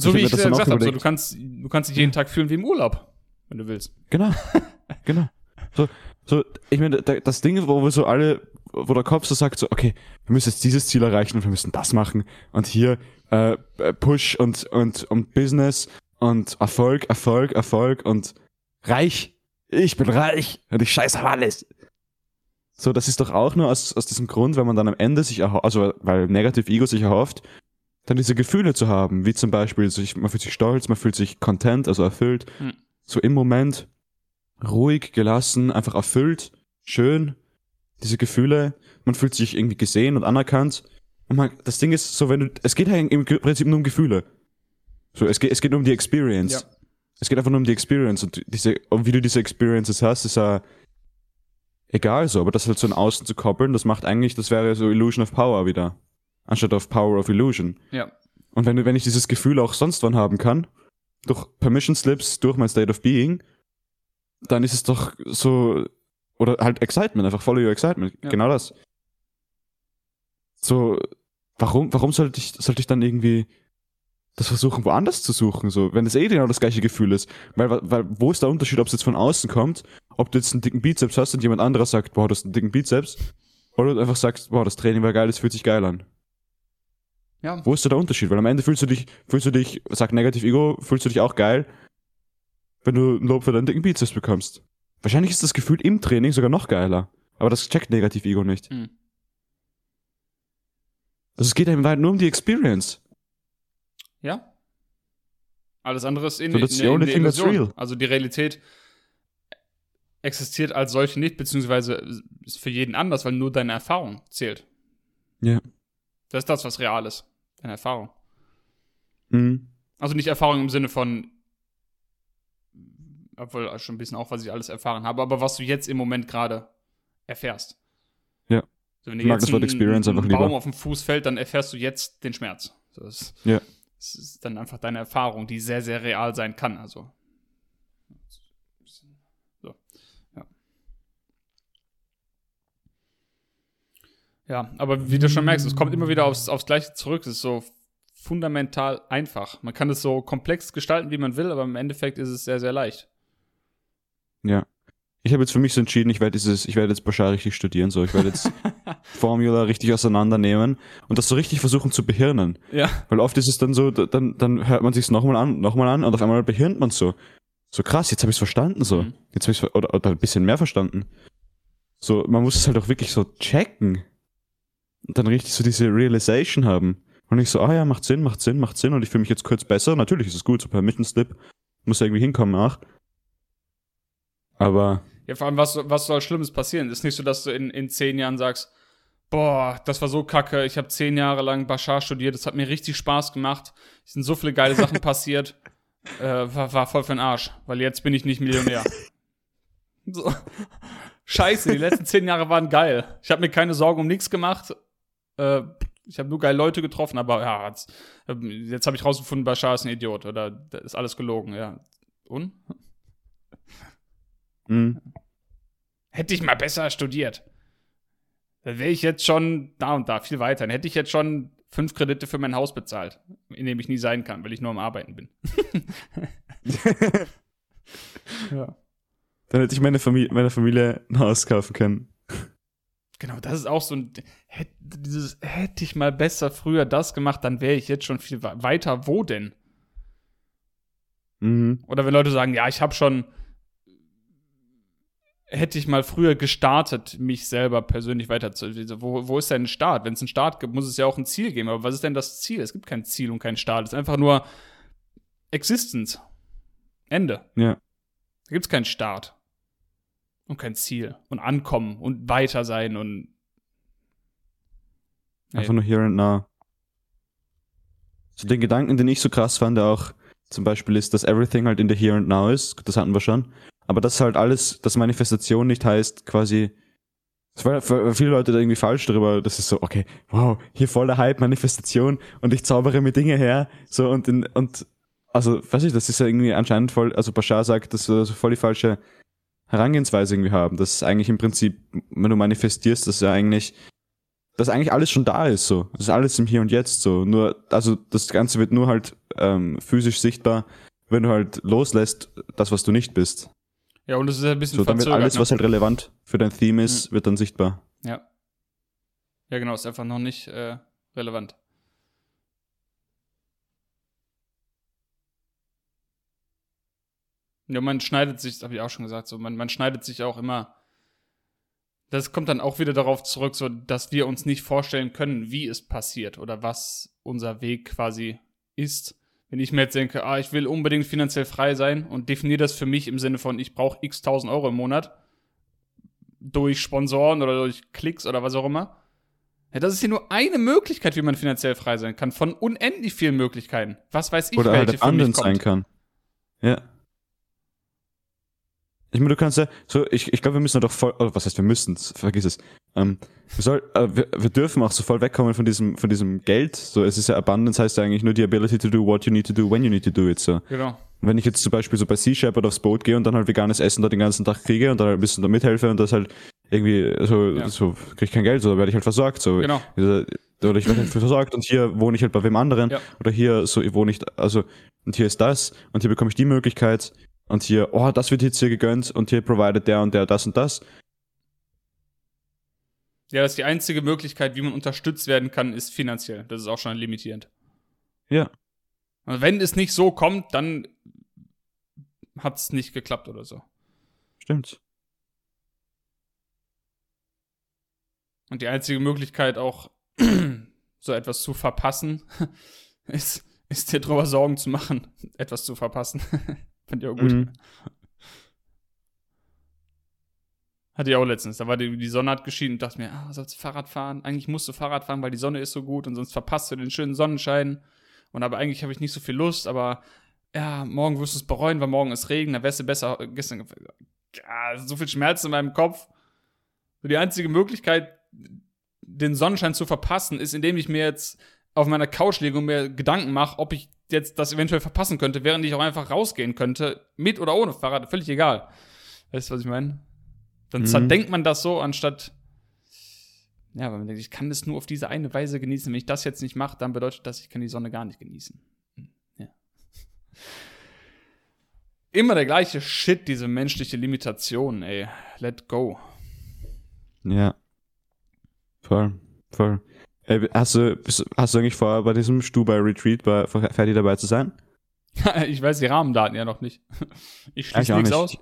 So Ich wie ich das gesagt habe, so, du kannst, du kannst dich jeden Tag fühlen wie im Urlaub, wenn du willst. Genau. genau. So, so, ich meine, da- das Ding, wo wir so alle, wo der Kopf so sagt, so, okay, wir müssen jetzt dieses Ziel erreichen und wir müssen das machen und hier äh, äh, Push und, und, und Business und Erfolg, Erfolg, Erfolg und reich. Ich bin reich und ich scheiße auf alles. So, das ist doch auch nur aus, aus diesem Grund, wenn man dann am Ende sich erhofft, also weil Negative Ego sich erhofft, dann diese Gefühle zu haben, wie zum Beispiel, sich, man fühlt sich stolz, man fühlt sich content, also erfüllt, Hm. so im Moment ruhig, gelassen, einfach erfüllt, schön, diese Gefühle, man fühlt sich irgendwie gesehen und anerkannt. Und man, das Ding ist so, wenn du, es geht ja im Prinzip nur um Gefühle. So, es geht, es geht nur um die Experience. Ja. Es geht einfach nur um die Experience und diese, und wie du diese Experiences hast, ist ja egal so, aber das halt so in Außen zu koppeln, das macht eigentlich, das wäre so Illusion of Power wieder. Anstatt auf Power of Illusion. Ja. Und wenn, du- wenn ich dieses Gefühl auch sonst wann haben kann, durch Permission Slips, durch mein State of Being, dann ist es doch so, oder halt Excitement, einfach follow your excitement, Ja. genau das. So, warum, warum sollte ich, sollte ich dann irgendwie das versuchen, woanders zu suchen, so, wenn es eh genau das gleiche Gefühl ist? Weil, weil, wo ist der Unterschied, ob es jetzt von außen kommt, ob du jetzt einen dicken Bizeps hast und jemand anderer sagt, boah, du hast einen dicken Bizeps, oder du einfach sagst, boah, das Training war geil, das fühlt sich geil an. Ja. Wo ist da der Unterschied? Weil am Ende fühlst du dich, fühlst du dich, sag Negative Ego, fühlst du dich auch geil, wenn du ein Lob für deinen dicken Bizeps bekommst. Wahrscheinlich ist das Gefühl im Training sogar noch geiler. Aber das checkt Negative Ego nicht. Hm. Also es geht ja nur um die Experience. Ja. Alles andere ist in, So, in, in only der Illusion. Also die Realität existiert als solche nicht, beziehungsweise ist für jeden anders, weil nur deine Erfahrung zählt. Ja. Das ist das, was real ist. Deine Erfahrung. Mhm. Also nicht Erfahrung im Sinne von, obwohl schon ein bisschen auch, was ich alles erfahren habe, aber was du jetzt im Moment gerade erfährst. Ja. So, wenn dir jetzt das Wort ein, Experience einfach ein Baum lieber. auf den Fuß fällt, dann erfährst du jetzt den Schmerz. Das, Ja. das ist dann einfach deine Erfahrung, die sehr, sehr real sein kann. Also. Ja, aber wie du schon merkst, es kommt immer wieder aufs, aufs Gleiche zurück. Es ist so fundamental einfach. Man kann es so komplex gestalten, wie man will, aber im Endeffekt ist es sehr, sehr leicht. Ja. Ich habe jetzt für mich so entschieden, ich werde dieses, ich werde jetzt Bashar richtig studieren, so. Ich werde jetzt Formula richtig auseinandernehmen und das so richtig versuchen zu behirnen. Ja. Weil oft ist es dann so, dann, dann hört man sich's nochmal an, nochmal an und auf einmal behirnt man so. So krass, jetzt habe ich's verstanden, so. Mhm. Jetzt habe ich's, oder, oder ein bisschen mehr verstanden. So, man muss es halt auch wirklich so checken. Und dann richtig so diese Realization haben. Und ich so, ah ja, macht Sinn, macht Sinn, macht Sinn und ich fühle mich jetzt kurz besser. Natürlich ist es gut, so Permission Slip muss ja irgendwie hinkommen nach. Aber Ja, vor allem, was, was soll Schlimmes passieren? Ist nicht so, dass du in, in zehn Jahren sagst, boah, das war so kacke, ich habe zehn Jahre lang Bashar studiert, es hat mir richtig Spaß gemacht, es sind so viele geile Sachen passiert, äh, war, war voll für den Arsch, weil jetzt bin ich nicht Millionär. so. Scheiße, die letzten zehn Jahre waren geil. Ich habe mir keine Sorgen um nichts gemacht. Äh, ich habe nur geile Leute getroffen, aber ja, jetzt, jetzt habe ich rausgefunden, Bashar ist ein Idiot oder das ist alles gelogen, ja. Und? mh, Hätte ich mal besser studiert. Dann wäre ich jetzt schon da und da viel weiter. Dann hätte ich jetzt schon fünf Kredite für mein Haus bezahlt, in dem ich nie sein kann, weil ich nur am Arbeiten bin. ja. dann hätte ich meine Familie, meiner Familie ein Haus kaufen können. Genau, das ist auch so ein. Hätte, dieses, hätte ich mal besser früher das gemacht, dann wäre ich jetzt schon viel we- weiter. Wo denn? Mhm. Oder wenn Leute sagen, ja, ich habe schon. Hätte ich mal früher gestartet, mich selber persönlich weiterzuentwickeln. Wo, wo ist denn ein Start? Wenn es einen Start gibt, muss es ja auch ein Ziel geben. Aber was ist denn das Ziel? Es gibt kein Ziel und keinen Start. Es ist einfach nur Existence. Ende. Ja. Da gibt es keinen Start. Und kein Ziel. Und ankommen und weiter sein und. Nee. Einfach nur here and now. So den Gedanken, den ich so krass fand, der auch zum Beispiel ist, dass everything halt in the here and now ist. Das hatten wir schon. Aber das halt alles, dass Manifestation nicht heißt, quasi. Das war für viele Leute da irgendwie falsch drüber. Das ist so, okay, wow, hier voller Hype, Manifestation und ich zaubere mir Dinge her. So und in, und also, weiß ich, das ist ja irgendwie anscheinend voll, also Bashar sagt, dass wir so voll die falsche Herangehensweise irgendwie haben. Das ist eigentlich im Prinzip, wenn du manifestierst, dass ja eigentlich, dass eigentlich alles schon da ist, so. Das ist alles im Hier und Jetzt, so. Nur, also das Ganze wird nur halt ähm, physisch sichtbar, wenn du halt loslässt, das, was du nicht bist. Ja, und es ist ein bisschen So, dann wird alles, ne? was halt relevant für dein Theme ist, wird dann sichtbar. Ja. Ja, genau, ist einfach noch nicht äh, relevant. Ja, man schneidet sich, das habe ich auch schon gesagt, so, man, man schneidet sich auch immer. Das kommt dann auch wieder darauf zurück, so, dass wir uns nicht vorstellen können, wie es passiert oder was unser Weg quasi ist. Wenn ich mir jetzt denke, ah, ich will unbedingt finanziell frei sein und definiere das für mich im Sinne von, ich brauche x tausend Euro im Monat, durch Sponsoren oder durch Klicks oder was auch immer. Ja, das ist hier nur eine Möglichkeit, wie man finanziell frei sein kann, von unendlich vielen Möglichkeiten. Was weiß ich, Oder welche halt für mich kommt. sein kann. Ja. Ich meine, du kannst ja, so, ich, ich glaube, wir müssen doch voll, oder was heißt, wir müssen, vergiss es. Ähm, wir, soll, äh, wir, wir dürfen auch so voll wegkommen von diesem, von diesem Geld. So, es ist ja Abundance heißt ja eigentlich nur die ability to do what you need to do when you need to do it. So. Genau. Wenn ich jetzt zum Beispiel so bei Sea Shepherd aufs Boot gehe und dann halt veganes Essen da den ganzen Tag kriege und dann halt ein bisschen da mithelfe und das halt irgendwie so, Ja. so krieg ich kein Geld, so werde ich halt versorgt. So. Genau. Also, Oder ich werde halt versorgt und hier wohne ich halt bei wem anderen. Ja. Oder hier so wohne ich, also, und hier ist das und hier bekomme ich die Möglichkeit und hier, oh, das wird jetzt hier gegönnt und hier provided der und der das und das. Ja, das ist die einzige Möglichkeit, wie man unterstützt werden kann, ist finanziell. Das ist auch schon limitierend. Ja. Und wenn es nicht so kommt, dann hat es nicht geklappt oder so. Stimmt. Und die einzige Möglichkeit auch, so etwas zu verpassen, ist, ist dir drüber Sorgen zu machen, etwas zu verpassen. Fand ich auch gut. Mhm. Hatte ich auch letztens. Da war die, die Sonne hat geschienen und dachte mir, ah, sollst du Fahrrad fahren? Eigentlich musst du Fahrrad fahren, weil die Sonne ist so gut und sonst verpasst du den schönen Sonnenschein. Und aber eigentlich habe ich nicht so viel Lust, aber ja, morgen wirst du es bereuen, weil morgen ist Regen, dann wärst du besser gestern. Ja, so viel Schmerz in meinem Kopf. So die einzige Möglichkeit, den Sonnenschein zu verpassen, ist, indem ich mir jetzt auf meiner Couch lege und mir Gedanken mache, ob ich jetzt das eventuell verpassen könnte, während ich auch einfach rausgehen könnte, mit oder ohne Fahrrad, völlig egal. Weißt du, was ich meine? Dann Mhm. zerdenkt man das so, anstatt. Ja, weil man denkt, ich kann das nur auf diese eine Weise genießen. Wenn ich das jetzt nicht mache, dann bedeutet das, ich kann die Sonne gar nicht genießen. Ja. Immer der gleiche Shit, diese menschliche Limitation, ey. Let go. Ja. Voll, voll. Ey, hast du, hast du eigentlich vor, bei diesem Stubai-Retreat bei Ferdi dabei zu sein? ich weiß die Rahmendaten ja noch nicht. Ich schließe nichts nicht. aus.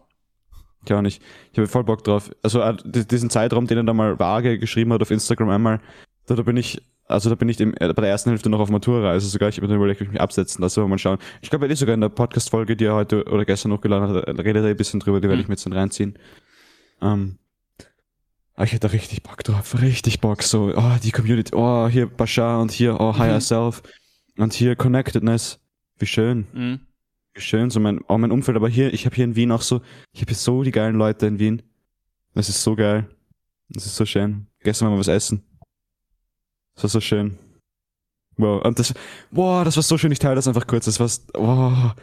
Ich auch nicht. Ich habe voll Bock drauf. Also äh, di- diesen Zeitraum, den er da mal vage geschrieben hat auf Instagram einmal, da, da bin ich, also da bin ich dem, äh, bei der ersten Hälfte noch auf Matura-Reise sogar. Ich habe mir überlegt, ob ich mich absetzen lasse, aber mal schauen. Ich glaube, er ist sogar in der Podcast-Folge, die er heute oder gestern hochgeladen hat, äh, redet er ein bisschen drüber, die werde Mhm. ich mir jetzt dann reinziehen. Ähm, ich hätte richtig Bock drauf, richtig Bock. So, oh, die Community, oh, hier Bashar und hier, oh, Higher Mhm. Self und hier Connectedness. Wie schön. Mhm. Wie schön, so mein, auch mein Umfeld, aber hier, ich habe hier in Wien auch so, ich habe hier so die geilen Leute in Wien. Das ist so geil. Das ist so schön. Gestern waren wir was essen. Das war so schön. Wow, und das, wow, das war so schön, ich teile das einfach kurz, das war, wow.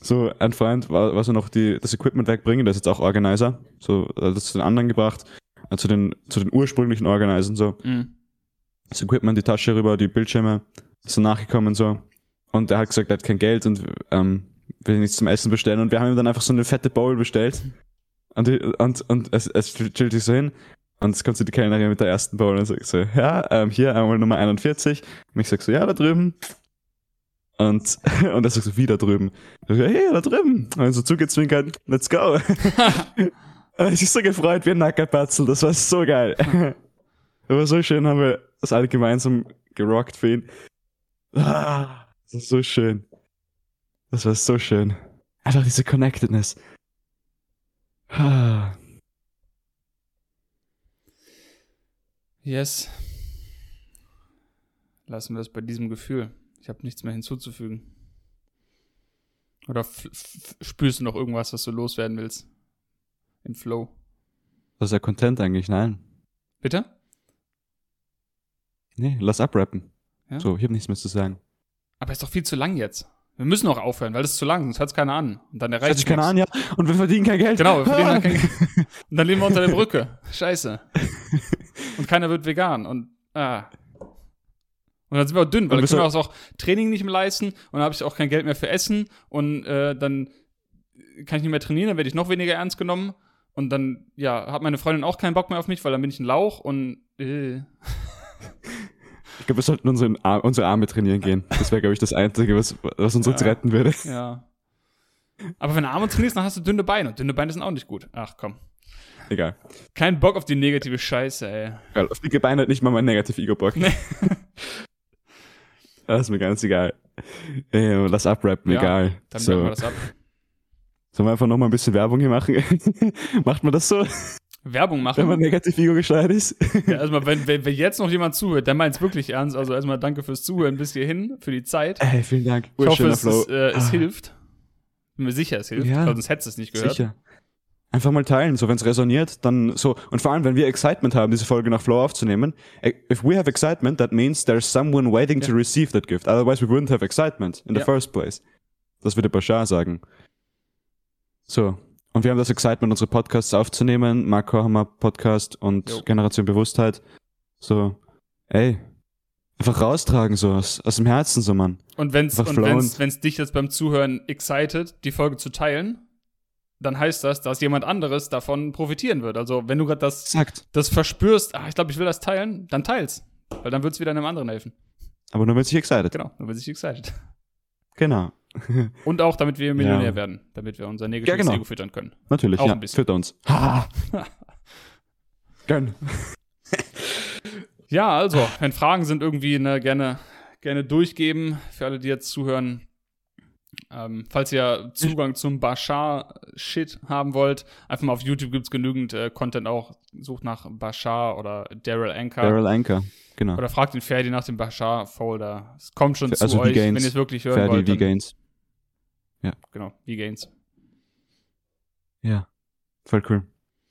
So, ein Freund war, war so noch die, das Equipment wegbringen, der ist jetzt auch Organizer. So, das zu den anderen gebracht, äh, zu den, zu den ursprünglichen Organisern, so Mhm. das Equipment, die Tasche rüber, die Bildschirme, dann nachgekommen so. Und er hat gesagt, er hat kein Geld und ähm, will nichts zum Essen bestellen. Und wir haben ihm dann einfach so eine fette Bowl bestellt. Und, und, und es, es chillt sich so hin. Und es kommt so die Kellnerin mit der ersten Bowl und sagt so, ja, ähm, hier einmal Nummer 41. Und ich sag so, ja, da drüben. Und, und er sagt so, wie da drüben? Ich so, hey, da drüben. Und so zugezwinkert, let's go. und ich bin so gefreut wie ein Nackerpatzel, das war so geil. Das war so schön, haben wir das alle gemeinsam gerockt für ihn. Ah, das ist so schön. Das war so schön. Einfach diese Connectedness. Ah. Yes. Lassen wir es bei diesem Gefühl. Ich habe nichts mehr hinzuzufügen. Oder spürst du noch irgendwas, was du loswerden willst? Im Flow. Das ist ja Content eigentlich, nein. Bitte? Nee, lass abrappen. Ja? So, ich habe nichts mehr zu sagen. Aber ist doch viel zu lang jetzt. Wir müssen auch aufhören, weil das ist zu lang, sonst hört es keiner an. Und dann erreicht Hört sich keiner an, ja. Und wir verdienen kein Geld. Genau, wir verdienen dann kein Geld. Und dann leben wir unter der Brücke. Scheiße. Und keiner wird vegan. Und ah. Und dann sind wir auch dünn, weil dann können wir auch Training nicht mehr leisten und dann habe ich auch kein Geld mehr für Essen und äh, dann kann ich nicht mehr trainieren, dann werde ich noch weniger ernst genommen und dann, ja, hat meine Freundin auch keinen Bock mehr auf mich, weil dann bin ich ein Lauch und äh. Ich glaube, wir sollten unsere, unsere Arme trainieren gehen. Das wäre, glaube ich, das Einzige, was, was uns Ja. retten würde. Ja. Aber wenn du Arme trainierst, dann hast du dünne Beine. Und dünne Beine sind auch nicht gut. Ach komm. Egal. Kein Bock auf die negative Scheiße, ey. Geil. Auf dicke Beine hat nicht mal mein Negativ-Ego-Bock. Nee. Das ist mir ganz egal. Ey, lass abrappen, Ja, egal. Dann so. wir das ab. Sollen wir einfach noch mal ein bisschen Werbung hier machen? Macht man das so, Werbung wenn machen. man Negativ-Ego gesteuert ist? Ja, erstmal, wenn, wenn, wenn jetzt noch jemand zuhört, der meint es wirklich ernst. Also erstmal danke fürs Zuhören bis hierhin, für die Zeit. Ey, vielen Dank. Ich hoffe, es, es, äh, es Ah, hilft. Bin mir sicher, es hilft. Ja. Weil sonst hättest du es nicht gehört. Sicher. Einfach mal teilen, so wenn es resoniert, dann so. Und vor allem, wenn wir Excitement haben, diese Folge nach Flow aufzunehmen, eh, if we have excitement, that means there's someone waiting to Ja. receive that gift. Otherwise we wouldn't have excitement in the Ja. first place. Das würde Bashar sagen. So. Und wir haben das Excitement, unsere Podcasts aufzunehmen. Marco Hammer Podcast und Jo. Generation Bewusstheit. So, ey, einfach raustragen, so aus, aus dem Herzen, so, Mann. Und wenn es Einfach und flowen. wenn's, wenn's dich jetzt beim Zuhören excited, die Folge zu teilen, dann heißt das, dass jemand anderes davon profitieren wird. Also wenn du gerade das, Exakt. das verspürst, ah, ich glaube, ich will das teilen, dann teils. Weil dann wird es wieder einem anderen helfen. Aber nur wenn sich excited. Genau, dann wird sich excited. Genau. Und auch, damit wir Millionär Ja. werden, damit wir unser negatives Ja, genau. Ego füttern können. Natürlich, Auch ja. ein bisschen. Fütter uns. Ha! Gönn. Ja, also, wenn Fragen sind irgendwie, ne, gerne, gerne durchgeben für alle, die jetzt zuhören. Ähm, falls ihr Zugang zum Bashar-Shit haben wollt, einfach mal auf YouTube gibt es genügend äh, Content auch. Sucht nach Bashar oder Daryl Anker. Daryl Anker, genau. Oder fragt den Ferdi nach dem Bashar-Folder. Es kommt schon Also zu euch, V-Gains. wenn ihr es wirklich hören Ferdi wollt. dann- V-Gains. Genau, V-Gains. Ja. Voll cool.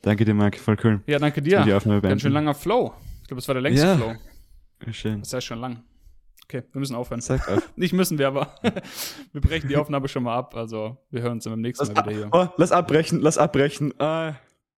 Danke dir, Marc. Voll cool. Ja, danke wir Die dir. Aufnahme Ganz schön langer Flow. Ich glaube, es war der längste Ja. Flow. Schön. Das ist ja schon lang. Okay, wir müssen aufhören. Sag auf. Nicht müssen wir, aber wir brechen die Aufnahme schon mal ab. Also, wir hören uns dann beim nächsten Lass, Mal wieder hier. oh, lass abbrechen, lass abbrechen. Ah.